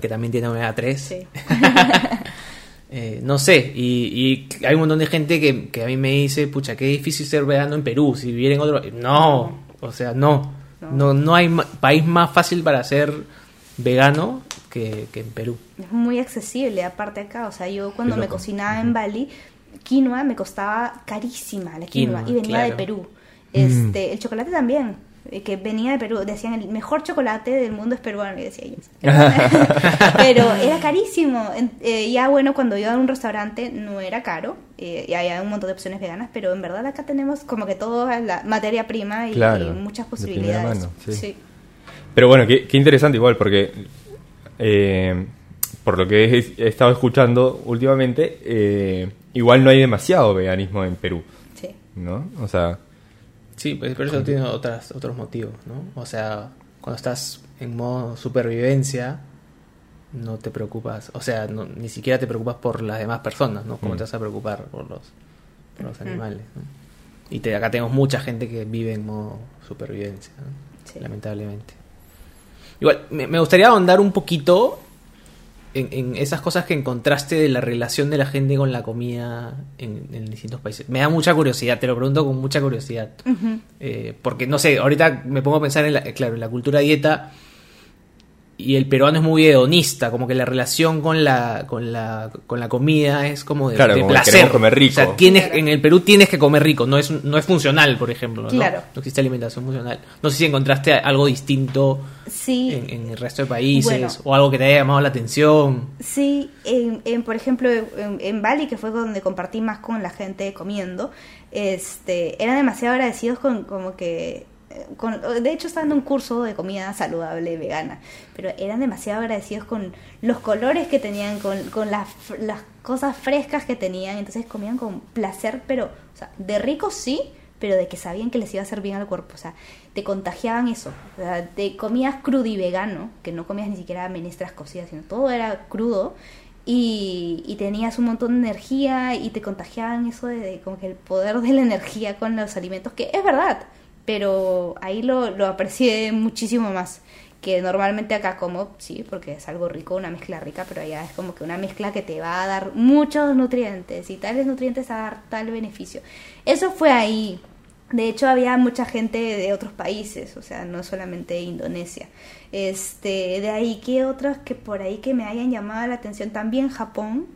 que también tiene omega 3. sí Eh, no sé, y, y hay un montón de gente que, que a mí me dice, pucha, qué difícil ser vegano en Perú, si viviera en otro... No, o sea, no. No. No, hay ma- país más fácil para ser vegano que, que en Perú. es muy accesible aparte acá o sea yo cuando me cocinaba en Bali quinoa me costaba carísima la quinoa, Quinoa, y venía claro. de Perú este el chocolate también eh, que venía de Perú decían el mejor chocolate del mundo es peruano y decía yo pero era carísimo eh, ya bueno cuando iba a un restaurante no era caro eh, y había un montón de opciones veganas pero en verdad acá tenemos como que toda la materia prima y, Claro, y muchas posibilidades mano, sí. sí. Pero bueno, qué, qué interesante igual, porque eh, por lo que he, he estado escuchando últimamente, eh, igual no hay demasiado veganismo en Perú, sí. ¿no? O sea, Sí, pues, pero eso tiene otras, otros motivos, ¿no? O sea, cuando estás en modo supervivencia, no te preocupas, o sea, no- ni siquiera te preocupas por las demás personas, ¿no? Como Mm. te vas a preocupar por los, por los animales, ¿no? Y te- acá tenemos mucha gente que vive en modo supervivencia, ¿no? Sí. lamentablemente. Igual, me, me gustaría ahondar un poquito en, en esas cosas que encontraste de la relación de la gente con la comida en, en distintos países. Me da mucha curiosidad, te lo pregunto con mucha curiosidad. Eh, porque no sé, ahorita me pongo a pensar en la, claro, en la cultura dieta y el peruano es muy hedonista, como que la relación con la con la con la comida es como de, Claro, de como que placer. queremos comer rico. O sea, tienes Claro. en el Perú tienes que comer rico, no es no es funcional, por ejemplo, ¿no? Claro. No existe alimentación funcional. No sé si encontraste algo distinto sí en, en el resto de países Bueno. o algo que te haya llamado la atención. Sí, en, en, por ejemplo, en, en Bali, que fue donde compartí más con la gente comiendo, este, eran demasiado agradecidos con como que... Con, de hecho, estaba en un curso de comida saludable vegana, pero eran demasiado agradecidos con los colores que tenían, con, con las, las cosas frescas que tenían, entonces comían con placer, pero, o sea, de rico sí, pero de que sabían que les iba a hacer bien al cuerpo, o sea, te contagiaban eso, o sea, te comías crudo y vegano, que no comías ni siquiera menestras cocidas, sino todo era crudo, y, y tenías un montón de energía y te contagiaban eso de, de como que el poder de la energía con los alimentos, que es verdad, pero ahí lo, lo aprecié muchísimo más. que normalmente acá como, sí, porque es algo rico, una mezcla rica, pero allá es como que una mezcla que te va a dar muchos nutrientes y tales nutrientes a dar tal beneficio. Eso fue ahí. De hecho, había mucha gente de otros países, o sea, no solamente Indonesia. Este, de ahí que otros que por ahí que me hayan llamado la atención, también Japón,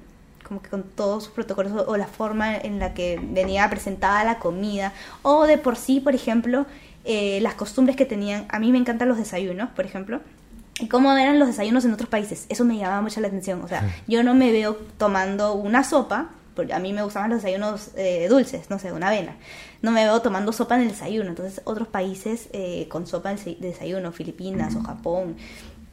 como que con todos sus protocolos o, o la forma en la que venía presentada la comida, o de por sí, por ejemplo, eh, las costumbres que tenían. A mí me encantan los desayunos, por ejemplo. Y cómo eran los desayunos en otros países. Eso me llamaba mucho la atención. O sea, yo no me veo tomando una sopa, porque a mí me gustaban los desayunos eh, dulces, no sé, una avena. No me veo tomando sopa en el desayuno. Entonces, otros países eh, con sopa en el desayuno, Filipinas o Japón,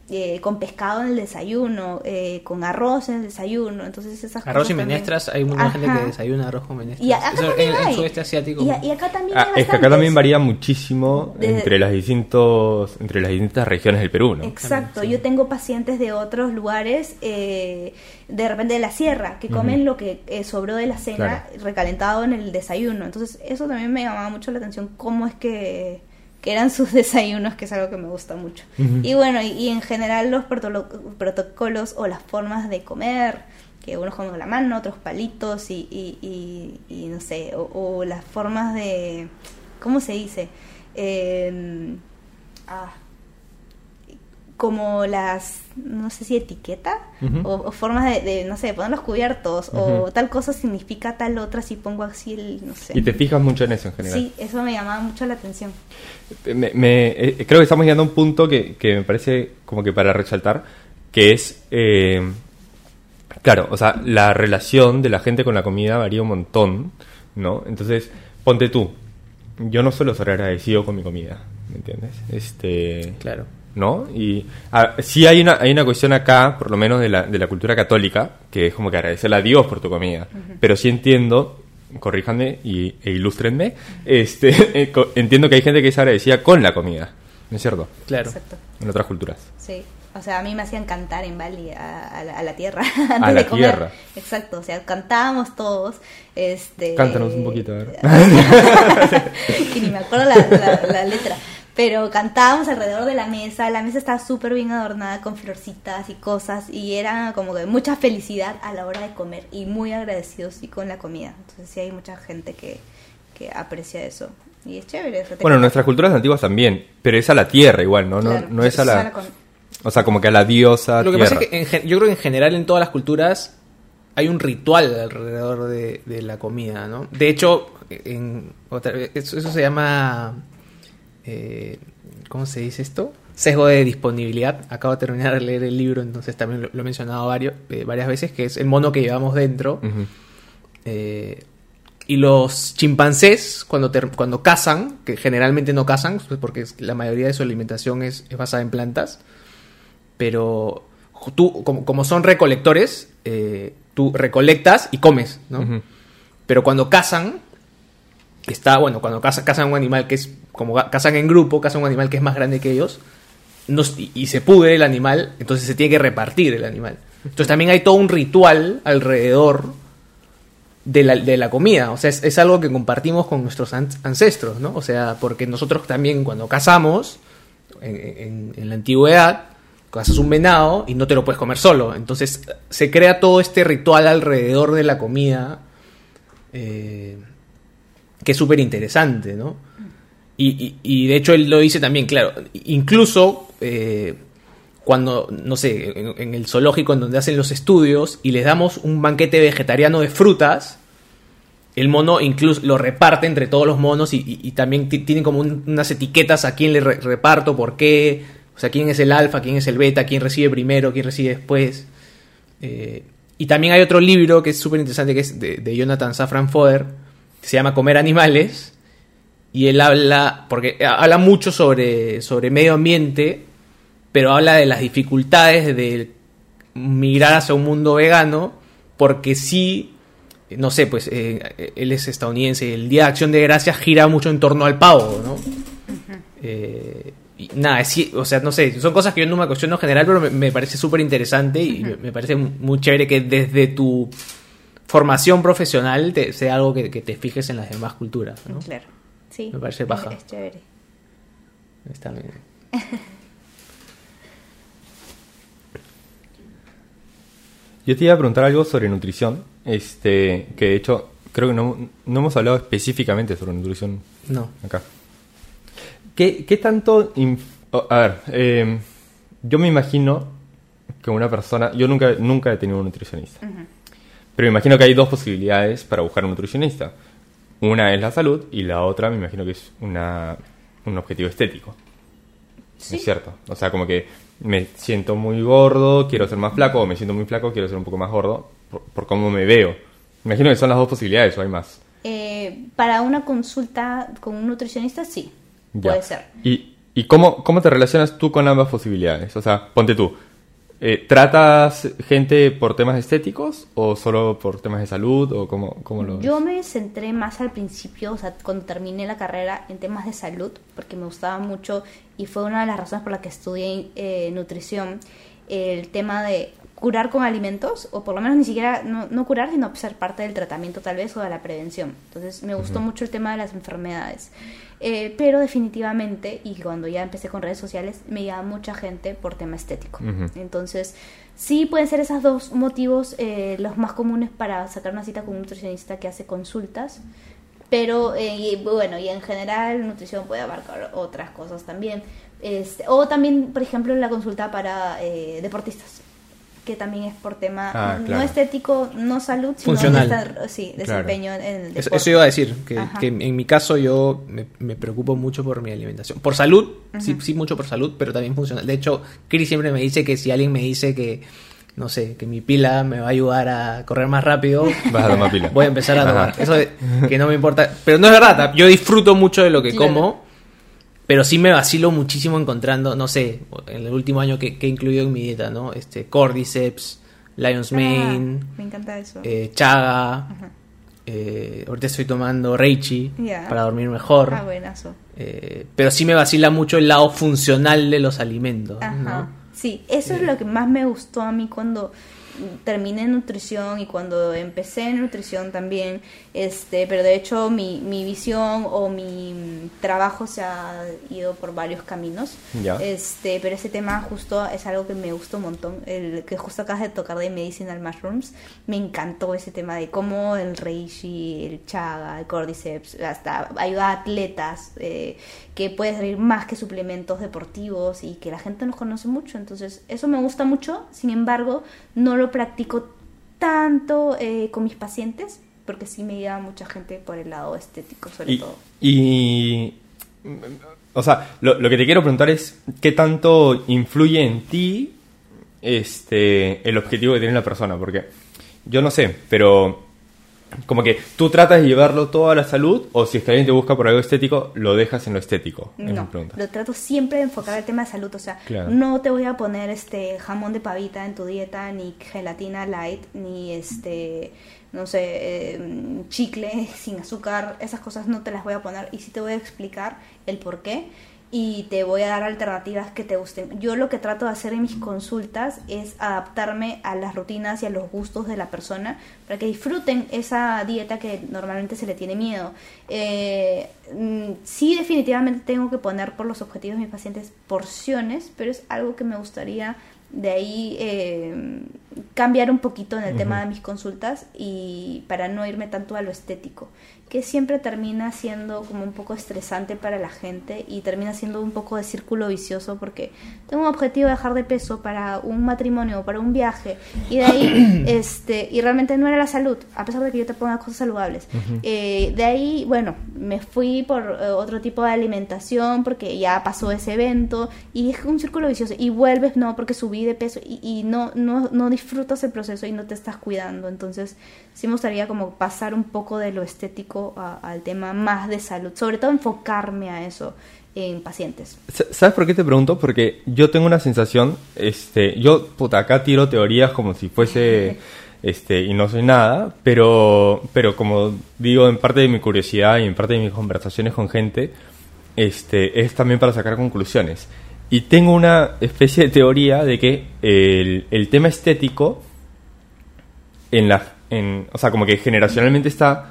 eh, con pescado en el desayuno, eh, con arroz en el desayuno, entonces esas Arroz cosas y también. menestras, hay mucha gente que desayuna arroz con menestras. Y acá Eso también en, en hay. sudeste asiático. Y, y acá también Ah, hay es que acá también varía muchísimo De- entre las distintos entre las distintas regiones del Perú, ¿no? Exacto, yo tengo pacientes de otros lugares, eh, de repente de la sierra, que comen lo que eh, sobró de la cena recalentado en el desayuno. Entonces, eso también me llamaba mucho la atención, cómo es que, que eran sus desayunos, que es algo que me gusta mucho. Y bueno, y, y en general los protocolos o las formas de comer, que unos comen con la mano, otros palitos, y, y, y- y no sé, o, o las formas de, ¿cómo se dice? Eh, ah, como las, no sé si etiqueta o, o formas de, de, no sé, poner los cubiertos o tal cosa significa tal otra si pongo así el, no sé. Y te fijas mucho en eso en general. Sí, eso me llamaba mucho la atención. Me- me- eh, creo que estamos llegando a un punto que, que me parece como que para resaltar, que es, eh, claro, o sea, la relación de la gente con la comida varía un montón, ¿no? Entonces, ponte tú, yo no suelo ser agradecido con mi comida, ¿me entiendes? Este, Claro. ¿No? Y sí hay una, hay una cuestión acá, por lo menos de la, de la cultura católica, que es como que agradecerle a Dios por tu comida. Pero sí entiendo, corríjanme y, e ilústrenme, este, eh, co- entiendo que hay gente que es agradecida con la comida, ¿no es cierto? Claro. Exacto. En otras culturas. Sí. O sea, a mí me hacían cantar en Bali a, a la, a la tierra A antes la de comer. tierra. Exacto, o sea, cantábamos todos. Este, Cántanos un poquito, a ver. que ni me acuerdo la, la- la letra. Pero cantábamos alrededor de la mesa, la mesa estaba súper bien adornada con florcitas y cosas y era como que mucha felicidad a la hora de comer y muy agradecidos y con la comida. Entonces sí hay mucha gente que, que aprecia eso y es chévere. o sea, te Bueno, nuestras culturas antiguas también, pero es a la tierra igual, ¿no? No, Claro, no es a es a la... con- O sea, como que a la diosa Lo que tierra. pasa es que en gen- yo creo que en general en todas las culturas hay un ritual alrededor de, de la comida, ¿no? De hecho, en otra, eso, eso se llama... eh, ¿Cómo se dice esto? Sesgo de disponibilidad. Acabo de terminar de leer el libro, entonces también lo, lo he mencionado varios, eh, varias veces, que es el mono que llevamos dentro. Eh, y los chimpancés, cuando, cuando cazan, que generalmente no cazan, pues porque la mayoría de su alimentación es, es basada en plantas, pero tú, como, como son recolectores, tú recolectas y comes, ¿no? Pero cuando cazan, está, bueno, cuando caza- cazan un animal que es, como cazan en grupo, cazan un animal que es más grande que ellos, y, se pudre el animal, entonces se tiene que repartir el animal. Entonces también hay todo un ritual alrededor de la, de la comida, o sea, es, algo que compartimos con nuestros an- ancestros, ¿no? O sea, porque nosotros también cuando cazamos, en, en- en la antigüedad, cazas un venado y no te lo puedes comer solo, entonces se crea todo este ritual alrededor de la comida, eh, que es súper interesante, ¿no? Y, de hecho él lo dice también, claro, incluso eh, cuando, no sé, en, el zoológico en donde hacen los estudios y les damos un banquete vegetariano de frutas, el mono incluso lo reparte entre todos los monos y, también ti- tienen como un- unas etiquetas a quién le re- reparto, por qué, o sea, quién es el alfa, quién es el beta, quién recibe primero, quién recibe después. Eh, y también hay otro libro que es súper interesante, que es de, de Jonathan Safran Foer, que se llama Comer Animales. Y él habla, porque habla mucho sobre, sobre medio ambiente, pero habla de las dificultades de migrar hacia un mundo vegano, porque sí, no sé, pues eh, él es estadounidense, el Día de Acción de Gracias gira mucho en torno al pavo, ¿no? Eh, y nada, es o sea, no sé, son cosas que yo no me cuestiono en general, pero me, me parece súper interesante y me, me parece muy chévere que desde tu formación profesional te, sea algo que, te fijes en las demás culturas. ¿no? Claro, sí. Me parece paja. Es, es chévere. Está bien. Yo te iba a preguntar algo sobre nutrición, este, que de hecho creo que no, no hemos hablado específicamente sobre nutrición. No. Acá. ¿Qué, qué tanto... A ver, em, yo me imagino que una persona... Yo nunca, nunca he tenido un nutricionista. Uh pero me imagino que hay dos posibilidades para buscar un nutricionista. Una es la salud y la otra me imagino que es una, un objetivo estético. Sí. Es cierto. O sea, como que me siento muy gordo, quiero ser más flaco, o me siento muy flaco, quiero ser un poco más gordo, por, por cómo me veo. Me imagino que son las dos posibilidades o hay más. Eh, para una consulta con un nutricionista, sí, Ya. puede ser. ¿Y, y cómo, cómo te relacionas tú con ambas posibilidades? O sea, ponte tú. Eh, ¿Tratas gente por temas estéticos o solo por temas de salud? ¿O cómo, cómo lo Yo me centré más al principio, o sea, cuando terminé la carrera en temas de salud, porque me gustaba mucho y fue una de las razones por las que estudié eh, nutrición, el tema de curar con alimentos, o por lo menos ni siquiera, no, no curar, sino ser parte del tratamiento tal vez o de la prevención. Entonces me gustó mucho el tema de las enfermedades. Eh, pero definitivamente, y cuando ya empecé con redes sociales, me llama mucha gente por tema estético. Entonces, sí pueden ser esos dos motivos eh, los más comunes para sacar una cita con un nutricionista que hace consultas. Pero, eh, y, bueno, y en general, nutrición puede abarcar otras cosas también. Este, o también, por ejemplo, la consulta para eh, deportistas, que también es por tema Ah, no estético, no salud, sino Funcional. sí, desempeño en el Eso, deporte. eso iba a decir, que, que en mi caso yo me, me preocupo mucho por mi alimentación. Por salud, sí, sí mucho por salud, pero también funcional. De hecho, Chris siempre me dice que si alguien me dice que, no sé, que mi pila me va a ayudar a correr más rápido, Vas a tomar pila. voy a empezar a Ajá. tomar. Eso de- que no me importa. Pero no es verdad, yo disfruto mucho de lo que Claro. como, pero sí me vacilo muchísimo encontrando, no sé, en el último año que, que he incluido en mi dieta, ¿no? Este, Cordyceps, Lion's Ah, Mane, me encanta eso. eh, chaga. Ajá. eh, ahorita estoy tomando Reichi para dormir mejor. Ah, buenazo. Eh, pero sí me vacila mucho el lado funcional de los alimentos. Ajá. ¿no? Sí, eso es lo que más me gustó a mí cuando terminé nutrición y cuando empecé en nutrición también, este, pero de hecho mi, mi visión o mi trabajo se ha ido por varios caminos. Ya. Este, pero ese tema justo es algo que me gustó un montón, el que justo acabas de tocar de medicinal mushrooms, me encantó ese tema de cómo el reishi, el chaga, el cordyceps, hasta ayuda a atletas, eh, que puede salir más que suplementos deportivos y que la gente nos conoce mucho, entonces eso me gusta mucho, sin embargo no lo practico tanto eh, con mis pacientes, porque sí me lleva mucha gente por el lado estético sobre Y, todo. y- o sea, lo, lo que te quiero preguntar es qué tanto influye en ti este el objetivo que tiene la persona, porque yo no sé, pero como que tú tratas de llevarlo todo a la salud o si es que alguien te busca por algo estético, lo dejas en lo estético. Es mi No, pregunta. lo trato siempre de enfocar al tema de salud, o sea, Claro. no te voy a poner este jamón de pavita en tu dieta, ni gelatina light, ni este, no sé, eh, chicle sin azúcar, esas cosas no te las voy a poner y sí te voy a explicar el por qué y te voy a dar alternativas que te gusten. Yo lo que trato de hacer en mis consultas es adaptarme a las rutinas y a los gustos de la persona para que disfruten esa dieta que normalmente se le tiene miedo. Eh, mm, sí, definitivamente tengo que poner por los objetivos de mis pacientes porciones, pero es algo que me gustaría de ahí eh, cambiar un poquito en el tema de mis consultas y para no irme tanto a lo estético, que siempre termina siendo como un poco estresante para la gente y termina siendo un poco de círculo vicioso porque tengo un objetivo de dejar de peso para un matrimonio o para un viaje y de ahí este y realmente no era la salud a pesar de que yo te ponga cosas saludables. Eh, de ahí bueno me fui por eh, otro tipo de alimentación porque ya pasó ese evento y es un círculo vicioso y vuelves no porque subí de peso y, y no, no no disfrutas el proceso y no te estás cuidando entonces sí me gustaría como pasar un poco de lo estético a- al tema más de salud sobre todo enfocarme a eso en pacientes Sa- ¿Sabes por qué te pregunto? Porque yo tengo una sensación, este, yo puta, acá tiro teorías como si fuese, este, y no soy nada, pero, pero como digo, en parte de mi curiosidad y en parte de mis conversaciones con gente, este, es también para sacar conclusiones. Y tengo una especie de teoría de que el, el tema estético, en la, en, o sea, como que generacionalmente está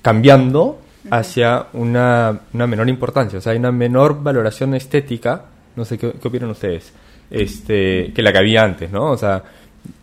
cambiando hacia una, una menor importancia, o sea, hay una menor valoración estética, no sé qué, qué opinan ustedes, este, que la que había antes, ¿no? O sea,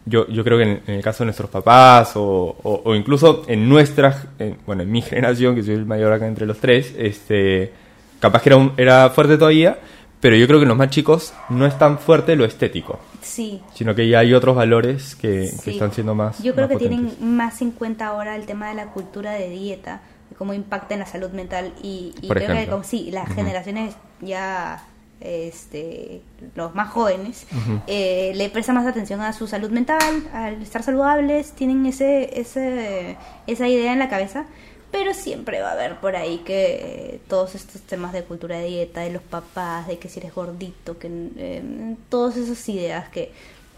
yo, yo creo que en, en el caso de nuestros papás o, o- o incluso en nuestra, en- bueno, en mi generación, que soy el mayor acá entre los tres, este, capaz que era, un- era fuerte todavía, pero yo creo que en los más chicos no es tan fuerte lo estético, Sí. sino que ya hay otros valores que, están siendo más Yo creo más que tienen más en cuenta ahora el tema de la cultura de dieta, de cómo impacta en la salud mental y, creo que como- sí, las generaciones ya este los más jóvenes eh, le prestan más atención a su salud mental, al estar saludables, tienen ese, ese esa idea en la cabeza, pero siempre va a haber por ahí que todos estos temas de cultura de dieta, de los papás, de que si eres gordito, que eh, todas esas ideas que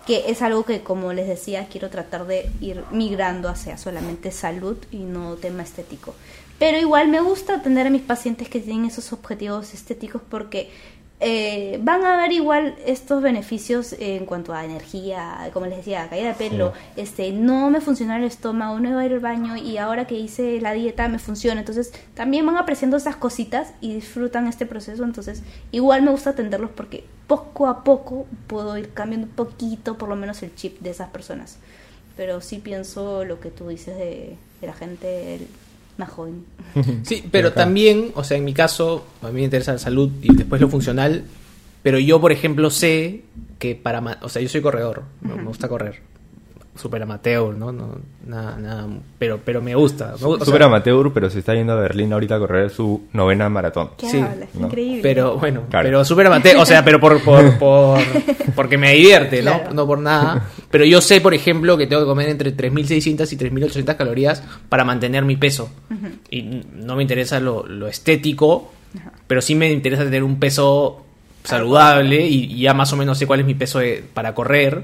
que es algo que como les decía quiero tratar de ir migrando hacia solamente salud y no tema estético. Pero igual me gusta atender a mis pacientes que tienen esos objetivos estéticos porque eh, van a ver igual estos beneficios en cuanto a energía, como les decía, caída de pelo, este, no me funciona el estómago, no iba a ir al baño y ahora que hice la dieta me funciona. Entonces también van apreciando esas cositas y disfrutan este proceso. Entonces igual me gusta atenderlos porque poco a poco puedo ir cambiando un poquito, por lo menos el chip de esas personas. Pero sí pienso lo que tú dices de, de la gente el- más joven. Sí, pero también, o sea, en mi caso, a mí me interesa la salud y después lo funcional, pero yo, por ejemplo, sé que para... O sea, yo soy corredor, me gusta correr. Súper amateur, ¿no? no nada, nada, pero, pero me gusta. me gu- o sea, Súper amateur, pero se está yendo a Berlín ahorita a correr su novena maratón. ¿Qué Sí. Increíble. Pero bueno, Claro. pero súper amateur, o sea, pero por, por, por- porque me divierte, ¿no? Claro. No por nada. Pero yo sé, por ejemplo, que tengo que comer entre 3.600 y 3.800 calorías para mantener mi peso. Y no me interesa lo, lo estético, pero sí me interesa tener un peso saludable y, y ya más o menos sé cuál es mi peso de- para correr.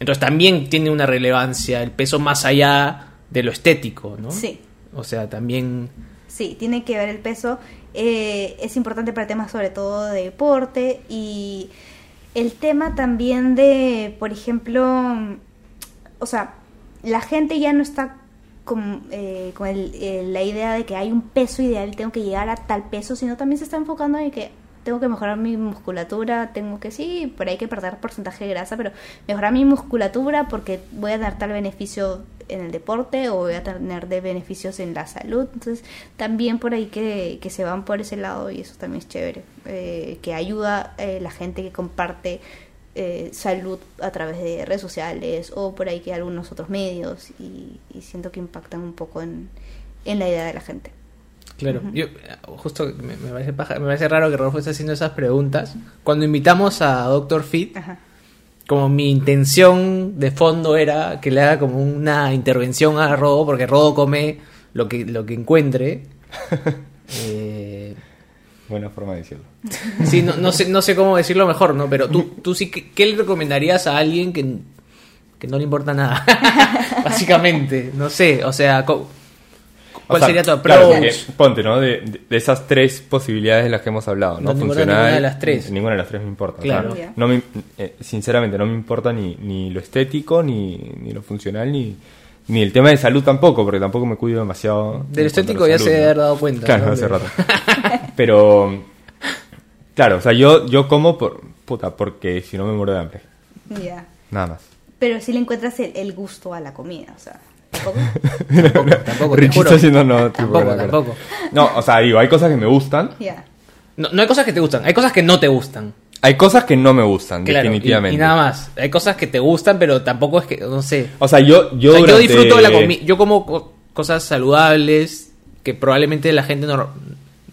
Entonces también tiene una relevancia el peso más allá de lo estético, ¿no? Sí. O sea, también... Sí, tiene que ver el peso. Eh, es importante para temas sobre todo de deporte y el tema también de, por ejemplo, o sea, la gente ya no está con, eh, con el- eh, la idea de que hay un peso ideal y tengo que llegar a tal peso, sino también se está enfocando en que tengo que mejorar mi musculatura, tengo que sí, por ahí hay que perder porcentaje de grasa, pero mejorar mi musculatura porque voy a tener tal beneficio en el deporte o voy a tener de beneficios en la salud. Entonces, también por ahí que, que se van por ese lado y eso también es chévere, eh, que ayuda eh, la gente que comparte eh, salud a través de redes sociales o por ahí que algunos otros medios y, y siento que impactan un poco en, en la idea de la gente. Claro, yo justo me, me parece paja- me parece raro que Rodolfo esté haciendo esas preguntas. Cuando invitamos a Doctor Fit, Ajá. como mi intención de fondo era que le haga como una intervención a Rodo, porque Rodo come lo que, lo que encuentre. Eh, Buena forma de decirlo. sí, no, no sé, no sé cómo decirlo mejor, ¿no? Pero tú, tú sí, que- ¿qué le recomendarías a alguien que, que no le importa nada? Básicamente, no sé, o sea, ¿cuál O sea, sería tu approach? claro, porque, ponte, ¿no? De, de- esas tres posibilidades de las que hemos hablado, ¿no? No Funcional. ninguna de las tres. Ninguna de las tres me importa. Claro. O sea, no me, eh, sinceramente, no me importa ni, ni lo estético, ni, ni lo funcional, ni, ni el tema de salud tampoco, porque tampoco me cuido demasiado. Del estético ya salud, se debe haber dado cuenta. Claro, ¿no? hace rato. Pero, claro, o sea, yo, yo como por, puta, porque si no me muero de hambre. Ya. Nada más. Pero si le encuentras el, el gusto a la comida, o sea, tampoco. Tampoco, tampoco, te juro. haciendo no, tipo, Tampoco, tampoco. No, o sea, digo, hay cosas que me gustan. No, no hay cosas que te gustan, hay cosas que no te gustan. hay cosas que no me gustan, Claro, definitivamente. Y, nada más. Hay cosas que te gustan, pero tampoco es que, no sé. O sea, yo, yo, O sea, yo disfruto de la comida. Yo como co- cosas saludables que probablemente la gente no,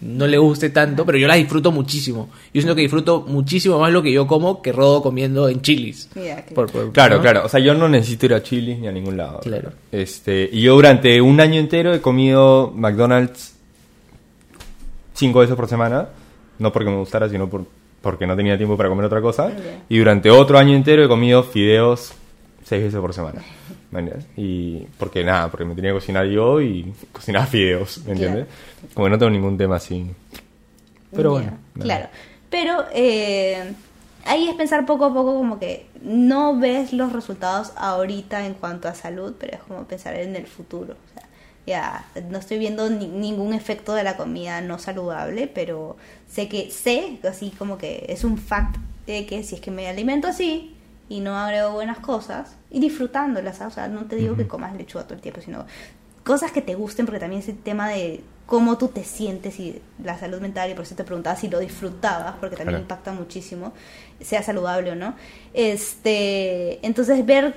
no le guste tanto, pero yo las disfruto muchísimo. Yo siento que disfruto muchísimo más lo que yo como que rodo comiendo en chilis. Claro. Por- por- Claro, ¿no? claro. O sea, yo no necesito ir a Chili's ni a ningún lado. Claro. Este, y yo durante un año entero he comido McDonald's cinco veces por semana. No porque me gustara, sino por, porque no tenía tiempo para comer otra cosa. Y durante otro año entero he comido fideos seis veces por semana. ¿Me entiendes? Y porque nada, porque me tenía que cocinar yo y cocinaba fideos, ¿me entiendes? Como que no tengo ningún tema así. Pero bueno. Claro. Pero eh, ahí es pensar poco a poco como que no ves los resultados ahorita en cuanto a salud, pero es como pensar en el futuro. O sea, ya no estoy viendo ni- ningún efecto de la comida no saludable, pero sé que sé, así como que es un fact de que si es que me alimento así y no agrego buenas cosas y disfrutándolas, o sea, no te digo que comas lechuga todo el tiempo, sino cosas que te gusten, porque también ese tema de cómo tú te sientes y la salud mental, y por eso te preguntaba si lo disfrutabas, porque también Claro. impacta muchísimo, sea saludable o no. Este, entonces ver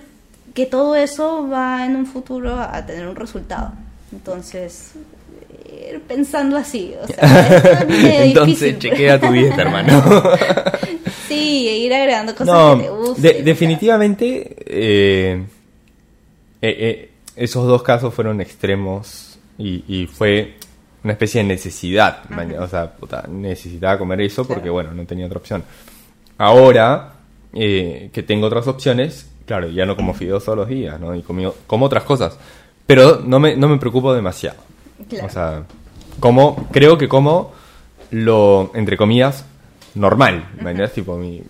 que todo eso va en un futuro a tener un resultado. Entonces, ir pensando así, o sea, es Entonces, difícil. chequea tu dieta, hermano. Sí, e ir agregando cosas no, que te gusten. de- definitivamente eh, eh, eh, esos dos casos fueron extremos y, y fue una especie de necesidad. O sea, puta, necesitaba comer eso porque, Claro. bueno, no tenía otra opción. Ahora eh, que tengo otras opciones, claro, ya no como fideos todos los días, ¿no? Y comí- como otras cosas. Pero no me, no me preocupo demasiado. Claro. O sea, como, creo que como lo, entre comillas, normal. ¿Me entiendes? Tipo, mi,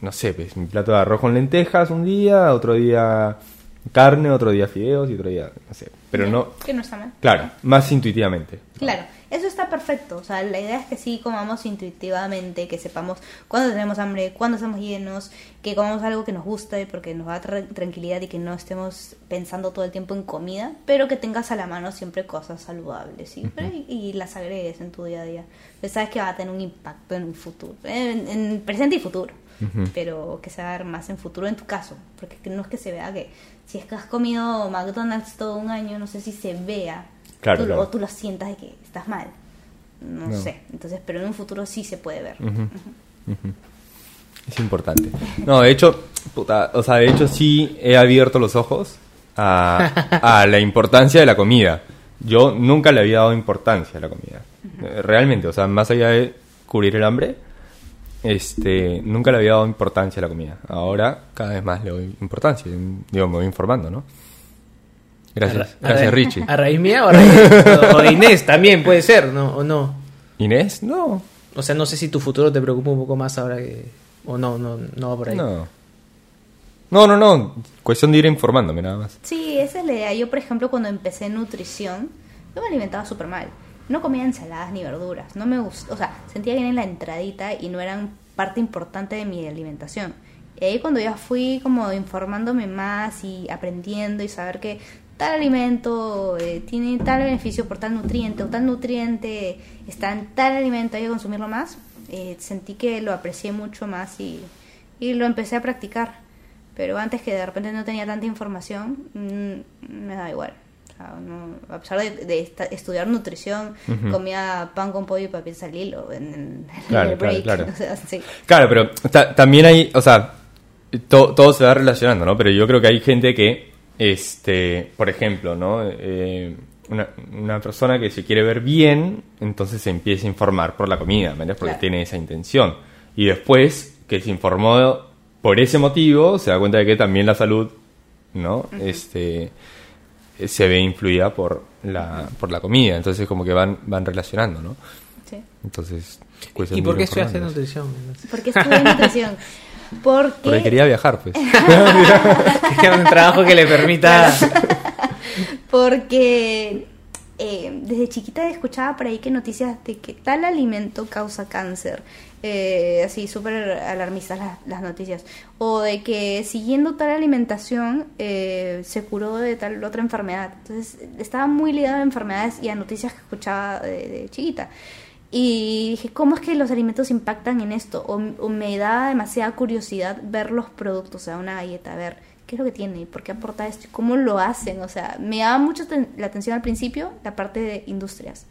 no sé, pues, mi plato de arroz con lentejas un día, otro día carne, otro día fideos y otro día, no sé. Pero no, Que no está mal. claro, más intuitivamente. Claro, eso está perfecto. O sea, la idea es que sí comamos intuitivamente, que sepamos cuándo tenemos hambre, cuándo estamos llenos, que comamos algo que nos guste porque nos va a traer tranquilidad y que no estemos pensando todo el tiempo en comida, pero que tengas a la mano siempre cosas saludables, ¿sí? Pero y, y las agregues en tu día a día. Pues sabes que va a tener un impacto en un futuro, en, en presente y futuro. Pero que se va a ver más en futuro en tu caso, porque que no es que se vea que si es que has comido McDonald's todo un año, no sé si se vea Claro, tú, lo- claro. o tú lo sientas de que estás mal. No, No. sé. Entonces, pero en un futuro sí se puede ver. Ujú, ujú. Es importante. No, de hecho, puta, o sea, de hecho sí he abierto los ojos a, a la importancia de la comida. Yo nunca le había dado importancia a la comida. Eh, Realmente, o sea, más allá de cubrir el hambre, este, nunca le había dado importancia a la comida. Ahora cada vez más le doy importancia. Digo, me voy informando, ¿no? Gracias, A ra- a gracias ra- Richie. ¿A raíz mía o a raíz o de Inés también puede ser, ¿no? ¿O no? Inés, no, O sea, no sé si tu futuro te preocupa un poco más ahora que... O no, no, no va por ahí. no. No, no, no. Cuestión de ir informándome nada más. Sí, esa es la idea. Yo, por ejemplo, cuando empecé nutrición, yo me alimentaba súper mal. No comía ensaladas ni verduras. No me gustó. O sea, sentía que eran la entradita y no eran parte importante de mi alimentación. Y ahí cuando ya fui como informándome más y aprendiendo y saber que tal alimento eh, tiene tal beneficio por tal nutriente o tal nutriente está en tal alimento, hay que consumirlo más, eh, sentí que lo aprecié mucho más y, y lo empecé a practicar. Pero antes que de repente no tenía tanta información, mm, me daba igual. O sea, no- a pesar de, de esta- estudiar nutrición, comía pan con pollo y papitas al hilo en, en- en Claro, el claro, break. claro. O sea, sí. Claro, pero ta- también hay, o sea, to- todo se va relacionando, ¿no? Pero yo creo que hay gente que, este, por ejemplo, ¿no? Eh, una, una persona que se quiere ver bien, entonces se empieza a informar por la comida, ¿me entiendes? Porque Claro. tiene esa intención. Y después que se informó por ese motivo, se da cuenta de que también la salud, ¿no? Este se ve influida por la, por la comida, entonces como que van, van relacionando, ¿no? sí. Entonces, ¿Y por qué estudiaste nutrición? ¿Por qué estudié nutrición? Porque... Porque quería viajar, pues. Quería un trabajo que le permita... Porque eh, desde chiquita escuchaba por ahí que noticias de que tal alimento causa cáncer. Eh, así, súper alarmistas las, las noticias. O de que siguiendo tal alimentación eh, se curó de tal otra enfermedad. Entonces estaba muy ligada a enfermedades y a noticias que escuchaba de, de chiquita. Y dije, ¿cómo es que los alimentos impactan en esto? O, o me da demasiada curiosidad ver los productos, o sea, una galleta, a ver qué es lo que tiene por qué aporta esto cómo lo hacen. O sea, me daba mucho la atención al principio la parte de industrias.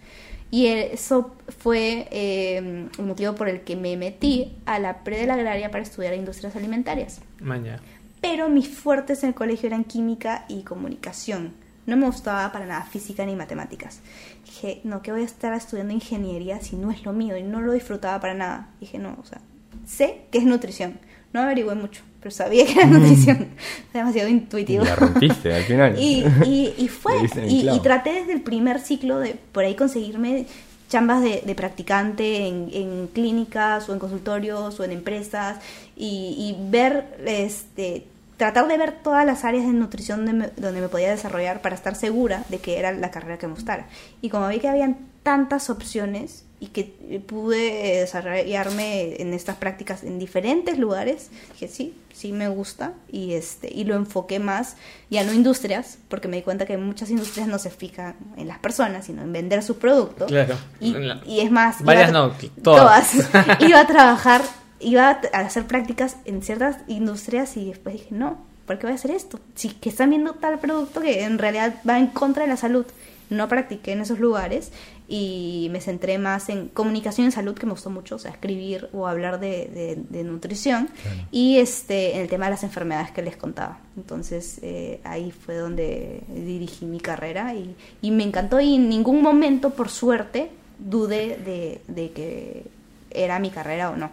Y eso fue eh, el motivo por el que me metí a la pre de la agraria para estudiar industrias alimentarias Maña. pero mis fuertes en el colegio eran química y comunicación. No me gustaba para nada física ni matemáticas. Dije, no, que voy a estar estudiando ingeniería si no es lo mío y no lo disfrutaba para nada. Dije, no, o sea, sé que es nutrición. No averigüé mucho, pero sabía que era nutrición. Demasiado Y intuitivo. la rompiste al final. Y, y, y fue. Y, y traté desde el primer ciclo de por ahí conseguirme chambas de, de practicante en, en clínicas o en consultorios o en empresas y, y ver este tratar de ver todas las áreas de nutrición donde me, donde me podía desarrollar para estar segura de que era la carrera que me gustara. Y como vi que habían tantas opciones y que eh, pude eh, desarrollarme en estas prácticas en diferentes lugares, dije sí, sí me gusta y este y lo enfoqué más ya no industrias, porque me di cuenta que muchas industrias no se fijan en las personas, sino en vender su producto. Claro. Y, la- y es más, Varias no, todas. todas. iba a trabajar, iba a hacer prácticas en ciertas industrias y después dije, no, ¿por qué voy a hacer esto? Si que están viendo tal producto que en realidad va en contra de la salud. No practiqué en esos lugares y me centré más en comunicación en salud, que me gustó mucho, o sea, escribir o hablar de, de- de nutrición, y este en el tema de las enfermedades que les contaba. Entonces eh, ahí fue donde dirigí mi carrera y, y me encantó y en ningún momento, por suerte, dudé de, de que era mi carrera o no.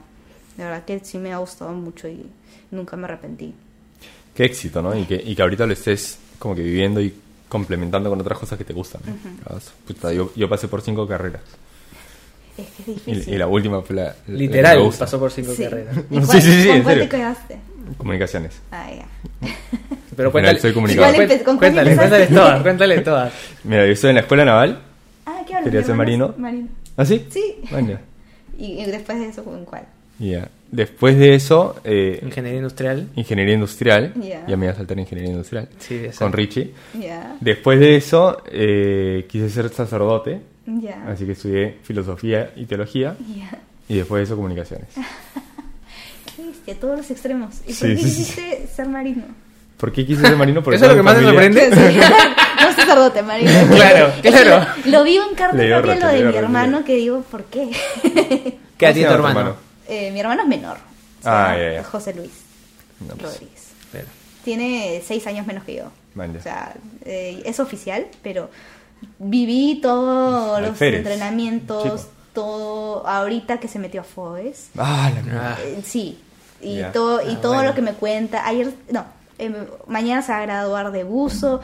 De verdad que sí me ha gustado mucho y nunca me arrepentí. Qué éxito, ¿no? Y que, y que ahorita lo estés como que viviendo y complementando con otras cosas que te gustan. ¿no? Ah, puta, yo, yo pasé por cinco carreras. Es que es Y, difícil. y la última fue la, la Literal, gusta. pasó por cinco Sí. carreras. ¿Y Sí, cuál- sí, sí, ¿Con en cuál te quedaste? Comunicaciones. Ah, ya. Pero cuéntale, soy comunicador. ¿con cuéntale, empezaste? cuéntale todas, cuéntale todas. Mira, yo estoy en la escuela naval. Ah, ¿qué? Quería ser marino. Marino. ¿Ah, sí? Sí. Vaya. Y, y después de eso, ¿con cuál? Ya. Después de eso, eh, Ingeniería industrial. ingeniería industrial. Ya. Ya me iba a saltar ingeniería industrial. Sí, exacto. Con Richie. Ya. Después de eso, eh, quise ser sacerdote. Ya. Así que estudié filosofía y teología. Ya. Y después de eso, comunicaciones. Qué bestia, todos los extremos. ¿Y Sí, por qué sí, sí. quisiste ser marino? ¿Por qué quise ser marino? Porque Eso es lo que más me sorprende. no sacerdote, marino. Claro, Es que claro. Lo, lo vivo en dio propia lo de mi hermano que digo, ¿por qué? ¿Qué a ¿Cómo ti se tu hermano? Eh, mi hermano es menor. Ah. José Luis No, pues, Rodríguez. Tiene seis años menos que yo. Ya. O sea, eh, es oficial, pero viví todos los entrenamientos, Chico. todo. Ahorita que se metió a FOES. Ah, la. Ah, Eh, sí. Y Ya. todo, y Ah, todo bueno. lo que me cuenta. Ayer, no, eh, mañana se va a graduar de buzo.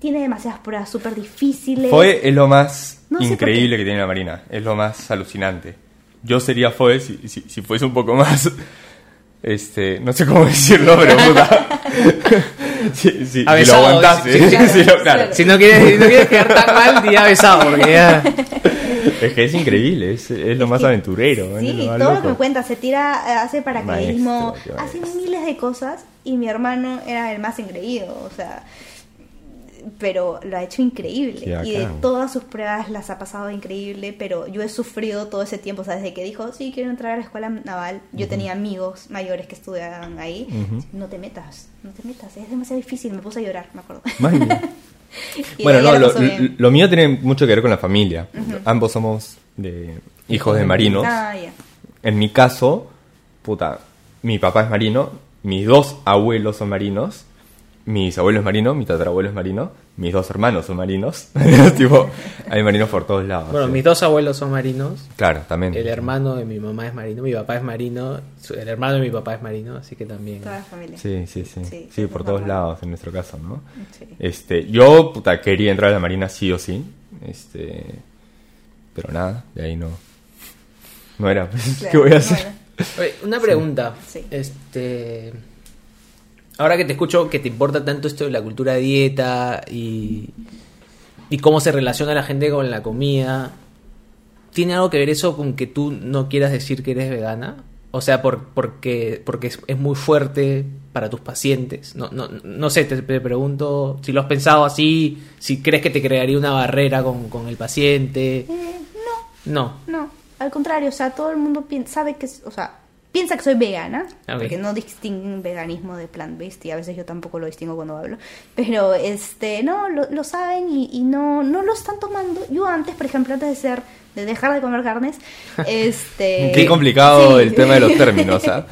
Tiene demasiadas pruebas súper difíciles. FOE es lo más No increíble que tiene la Marina. Es lo más alucinante. Yo sería FOE si, si, si fuese un poco más. Este, no sé cómo decirlo, pero puta. si, si- si lo Avesado, aguantase. si lo- claro. claro. Si no quieres, si no quieres quedar tan mal, di ya besado, porque ya. Es que es increíble, es, es lo más que- aventurero. Sí, lo más todo lo que me cuenta, se tira, eh, hace paracaidismo, Maestro, hace miles de cosas y mi hermano era el más engreído, o sea, pero lo ha hecho increíble y de todas sus pruebas las ha pasado increíble, pero yo he sufrido todo ese tiempo, o sea, desde que dijo, sí, quiero entrar a la escuela naval, yo tenía amigos mayores que estudiaban ahí, no te metas, no te metas, es demasiado difícil, me puse a llorar, me acuerdo. Bueno, no, lo, lo mío tiene mucho que ver con la familia. Ambos somos de hijos de marinos. Ah. En mi caso, puta, mi papá es marino, mis dos abuelos son marinos, mis abuelos marinos, mi tatarabuelo es marino, mis dos hermanos son marinos. tipo, hay marinos por todos lados. Bueno, sí. mis dos abuelos son marinos. Claro, también. El hermano de mi mamá es marino, mi papá es marino, su- el hermano de mi papá es marino, así que también. Toda la familia. Sí, sí, sí. Sí, Sí, es por todos lados en nuestro caso, ¿no? Sí. Este, yo, puta, quería entrar a la marina sí o sí. Este, pero nada, de ahí no. No era, pues, ¿qué voy a hacer? Oye, una pregunta. Sí. Este. Ahora que te escucho que te importa tanto esto de la cultura dieta y, y cómo se relaciona la gente con la comida, ¿tiene algo que ver eso con que tú no quieras decir que eres vegana? O sea, por, porque, porque es, es muy fuerte para tus pacientes. No, no, no sé, te, te pregunto si lo has pensado así, si crees que te crearía una barrera con, con el paciente. Eh, no, No. No, al contrario, o sea, todo el mundo sabe que, o sea, piensa que soy vegana, porque no distinguen veganismo de plant-based y a veces yo tampoco lo distingo cuando hablo, pero este, no, lo, lo saben y, y no, no lo están tomando. Yo antes, por ejemplo, antes de ser, de dejar de comer carnes, este... Qué complicado Sí. el tema de los términos, ¿ah?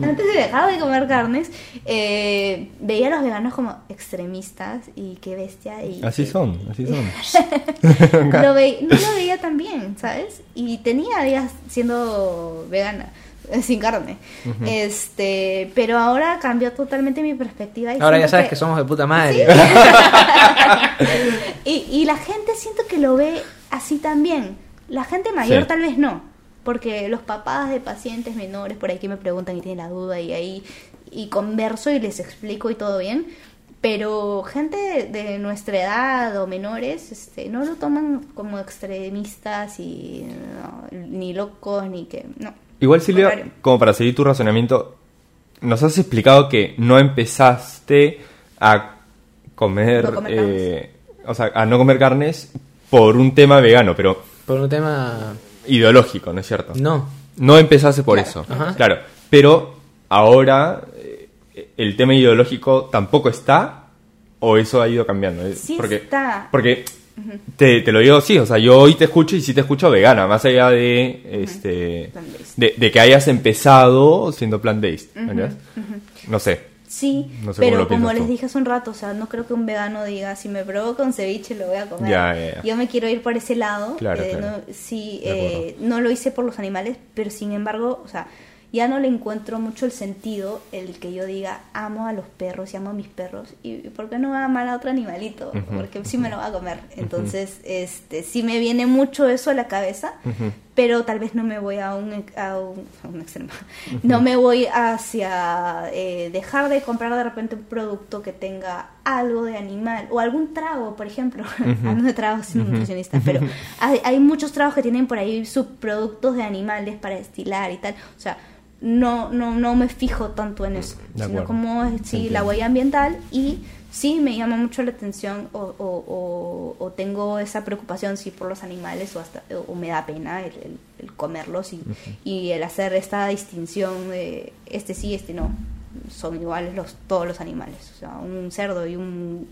Antes de dejar de comer carnes, eh, veía a los veganos como extremistas y qué bestia. Y Así son, así son. lo ve- no lo veía tan bien, ¿sabes? Y tenía días siendo vegana, sin carne. Este, pero ahora cambió totalmente mi perspectiva. Y Ahora ya sabes que somos de puta madre. y, y la gente siento que lo ve así también. La gente mayor Sí. tal vez no, porque los papás de pacientes menores por ahí que me preguntan y tienen la duda y ahí y converso y les explico y todo bien. Pero gente de, de nuestra edad o menores este, no lo toman como extremistas y no, ni locos ni que... No. Igual, Al Silvia, como para seguir tu razonamiento, nos has explicado que no empezaste a comer, No comer eh, o sea, a no comer carnes por un tema vegano, pero Por un tema... ideológico, ¿no es cierto? No. No empezaste por Claro. eso, Ajá. claro. Pero ahora eh, el tema ideológico tampoco está o eso ha ido cambiando. Sí porque, está. Porque te, te lo digo sí, o sea, yo hoy te escucho y sí te escucho vegana, más allá de este de, de que hayas empezado siendo plant-based, sé. Sí, No sé cómo pero como les dije hace un rato, o sea, no creo que un vegano diga, si me provoca un ceviche lo voy a comer. Ya, ya, ya. Yo me quiero ir por ese lado. Claro, eh, claro. no, sí, eh, no lo hice por los animales, pero sin embargo, o sea, ya no le encuentro mucho el sentido el que yo diga, amo a los perros y amo a mis perros. ¿Y por qué no voy a amar a otro animalito? Porque sí me lo va a comer. Entonces, este sí me viene mucho eso a la cabeza, pero tal vez no me voy a un, a un, a un extremo. No me voy hacia eh, dejar de comprar de repente un producto que tenga algo de animal o algún trago, por ejemplo. Hablando de tragos, soy nutricionista, pero hay, hay muchos tragos que tienen por ahí subproductos de animales para destilar y tal. O sea, no, no, no me fijo tanto en eso, De sino acuerdo. como sí, Entiendo. la huella ambiental y sí me llama mucho la atención o, o- o- o tengo esa preocupación sí por los animales o hasta o me da pena el, el- el comerlos y, y el hacer esta distinción de este sí este no son iguales los todos los animales o sea un cerdo y un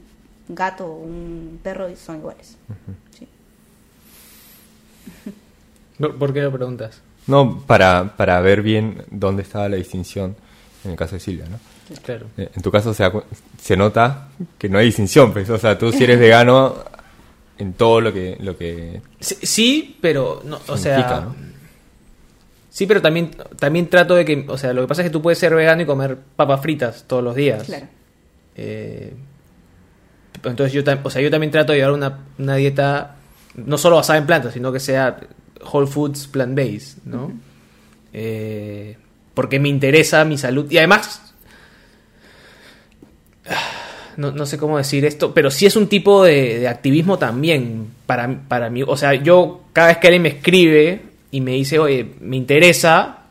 gato o un perro son iguales Sí. ¿Por por qué lo preguntas? No, para, para ver bien dónde estaba la distinción en el caso de Silvia, ¿no? Claro. Eh, En tu caso se, se nota que no hay distinción, pues, o sea, tú si eres vegano en todo lo que, lo que Sí, sí, pero no, o sea, ¿no? sí, pero también también trato de que, o sea, lo que pasa es que tú puedes ser vegano y comer papas fritas todos los días. claro Eh, entonces yo, o sea, yo también trato de llevar una, una dieta no solo basada en plantas, sino que sea whole foods plant based, ¿no? Eh, porque me interesa mi salud y además no, no sé cómo decir esto, pero sí es un tipo de, de activismo también para, para mí. O sea, yo cada vez que alguien me escribe y me dice, oye, me interesa,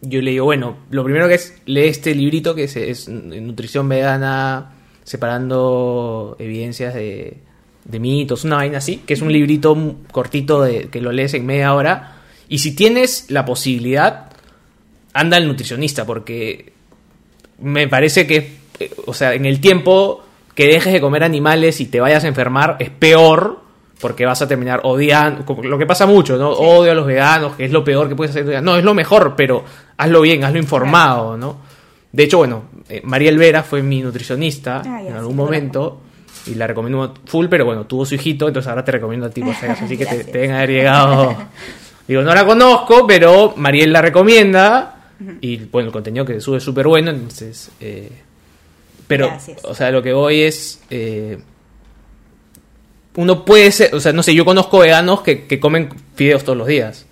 yo le digo, bueno, lo primero que es, lee este librito que es, es Nutrición Vegana, separando evidencias de, de mitos, una vaina así, que es un librito cortito de, que lo lees en media hora. Y si tienes la posibilidad, anda al nutricionista, porque me parece que, eh, o sea, en el tiempo que dejes de comer animales y te vayas a enfermar es peor porque vas a terminar odiando, lo que pasa mucho, ¿no? Odio a los veganos, que es lo peor que puedes hacer. No, es lo mejor, pero hazlo bien, hazlo informado, ¿no? De hecho, bueno, eh, Mariel Vera fue mi nutricionista Ah, en algún momento y la recomiendo full, pero bueno, tuvo su hijito, entonces ahora te recomiendo a ti por si acaso, así que te, te deben haber llegado. Digo, no la conozco, pero Mariel la recomienda y bueno, el contenido que sube es súper bueno, entonces... eh, pero, Gracias. o sea, lo que voy es... eh, uno puede ser, o sea, no sé, yo conozco veganos que, que comen fideos todos los días.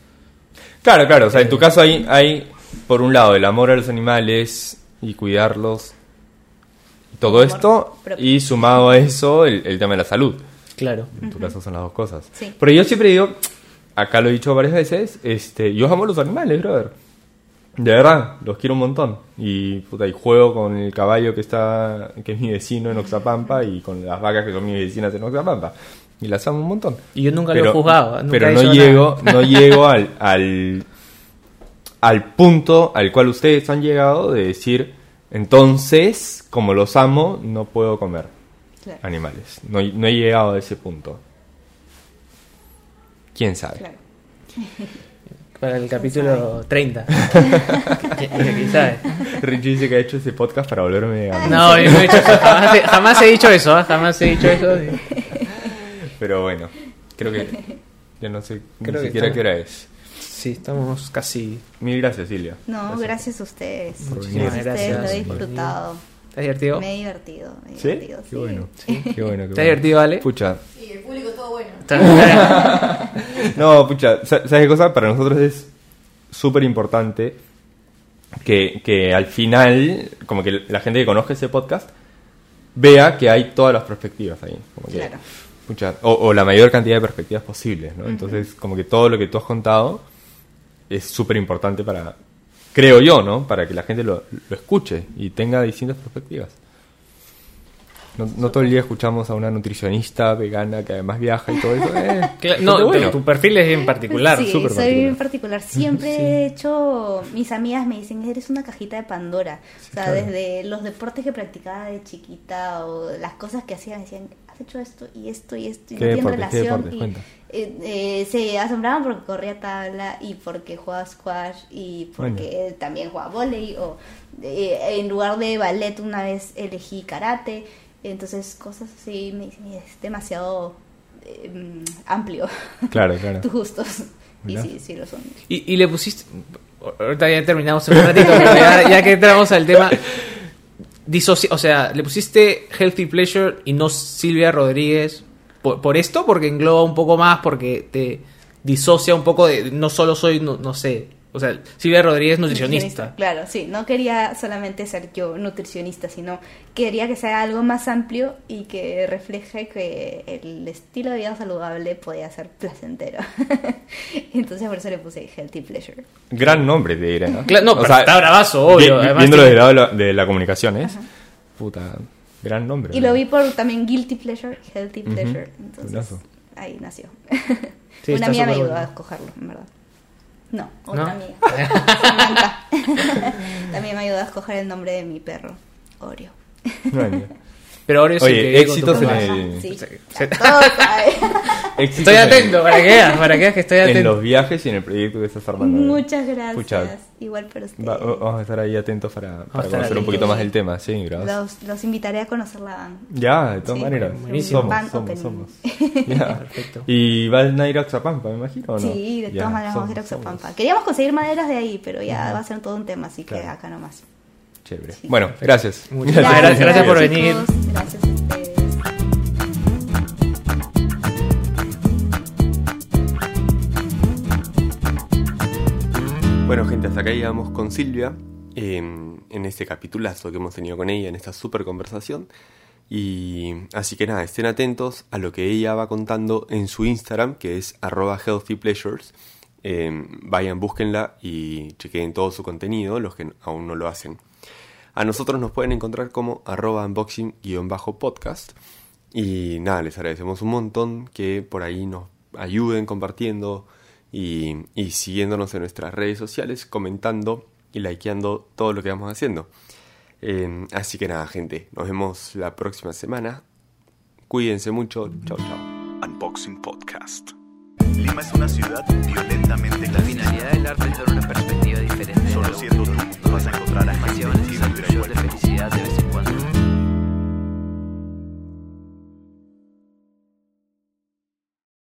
Claro, claro, o sea, en tu caso hay, hay, por un lado, el amor a los animales y cuidarlos, todo Amor esto, propio. y sumado a eso, el, el tema de la salud. Claro. En tu caso son las dos cosas. Sí. Pero yo siempre digo, acá lo he dicho varias veces, este, yo amo los animales, brother. De verdad, los quiero un montón. Y, puta, y juego con el caballo que está, que es mi vecino en Oxapampa, y con las vacas que son mis vecinas en Oxapampa. Y las amo un montón. Y yo nunca lo he juzgado, nunca pero he no llego, nada. no llego al, al, al punto al cual ustedes han llegado de decir, entonces, como los amo, no puedo comer claro, animales. No, no he llegado a ese punto. ¿Quién sabe? claro. Para el capítulo 30. ¿Quién sabe? Richie dice que ha hecho ese podcast para volverme vegano. No, yo no he dicho eso. Jamás, he- jamás he dicho eso. ¿eh? Jamás he dicho eso. Pero bueno, creo que ya no sé Creo ni que siquiera estamos- qué hora es. Sí, estamos casi. Mil gracias, Silvia. No, gracias a ustedes. Por Gracias ustedes, Gracias. lo he disfrutado. ¿Estás divertido? Me he divertido, me he ¿Sí? divertido. Qué sí. bueno. Qué bueno, qué bueno. ¿Estás divertido, Ale? Pucha. Y el público todo bueno. No, pucha, sa- ¿sabes qué cosa? Para nosotros es súper importante que, que al final, como que la gente que conozca ese podcast, vea que hay todas las perspectivas ahí. Como que Claro. muchas- o, o la mayor cantidad de perspectivas posibles, ¿no? Entonces, como que todo lo que tú has contado es súper importante para, creo yo, ¿no? Para que la gente lo, lo escuche y tenga distintas perspectivas. No, no todo el día escuchamos a una nutricionista vegana que además viaja y todo eso. Eh, No, tu perfil es en particular. Sí, soy particular. bien particular. Siempre he hecho, mis amigas me dicen, eres una cajita de Pandora. o sea, claro. desde los deportes que practicaba de chiquita o las cosas que hacía, me decían, has hecho esto y esto y esto y ¿Qué no tiene relación. deportes? y, Cuenta. eh, eh, se asombraban porque corría tabla y porque jugaba squash y porque también jugaba volei o eh, en lugar de ballet una vez elegí karate. Entonces, cosas así me dicen, es demasiado eh, mm, amplio Claro, claro. tus gustos. Y sí, sí lo son. Y, y le pusiste. Ahorita ya terminamos en un ratito, pero ya, ya que entramos al tema. Disocia- o sea, le pusiste Healthy Pleasure y no Silvia Rodríguez. ¿Por, por esto? Porque engloba un poco más, porque te disocia un poco de. No solo soy, no, no sé. O sea, Silvia Rodríguez nutricionista. Claro, sí. No quería solamente ser yo nutricionista, sino quería que sea algo más amplio y que refleje que el estilo de vida saludable podía ser placentero. Entonces por eso le puse Healthy Pleasure. Gran nombre de era, ¿no? Claro, no, pero está bravazo, obvio, vi- además viéndolo del lado de la, comunicación, ¿es? Puta, gran nombre. Y lo vi por también Guilty Pleasure, Healthy Pleasure. Entonces Buenazo. ahí nació. Sí, Una amiga me ayudó a escogerlo, en verdad. No, otra ¿No? amiga. Samantha. También me ayudó a escoger el nombre de mi perro, Oreo. Pero ahora sí Oye, que con tu éxitos en el- Sí, ya éxitos Estoy en- atento, para que veas, para que veas que estoy En atento. los viajes y en el proyecto que estás armando. Muchas gracias. Pucha, Igual para ustedes. va- vamos a estar ahí atentos para, para conocer un poquito más del tema, sí, gracias. Los, los invitaré a conocer la van. Ya, de todas Sí, maneras. buenísimo. Somos, Van somos, opening. somos. Ya. Perfecto. Y van a ir a Oxapampa, me imagino, ¿o no? Sí, de Ya, todas maneras vamos a ir a somos, Oxapampa. somos. Queríamos conseguir maderas de ahí, pero ya va a ser todo un tema, así que Claro. acá nomás. Chévere. Sí. Bueno, gracias. Muchas gracias, gracias por venir. Gracias. Bueno, gente, hasta acá llegamos con Silvia eh, en este capitulazo que hemos tenido con ella, en esta super conversación. Y así que nada, estén atentos a lo que ella va contando en su Instagram, que es arroba healthypleasures. Eh, vayan, búsquenla y chequeen todo su contenido, los que aún no lo hacen. A nosotros nos pueden encontrar como arroba unboxing-podcast. Y nada, les agradecemos un montón que por ahí nos ayuden compartiendo y, siguiéndonos en nuestras redes sociales, comentando y likeando todo lo que vamos haciendo. Eh, así que nada, gente, nos vemos la próxima semana. Cuídense mucho. Chao, chao. Unboxing Podcast. Lima es una ciudad violentamente La finalidad del arte es dar una perspectiva diferente. Solo siendo tú vas a encontrar a gente que de felicidad, de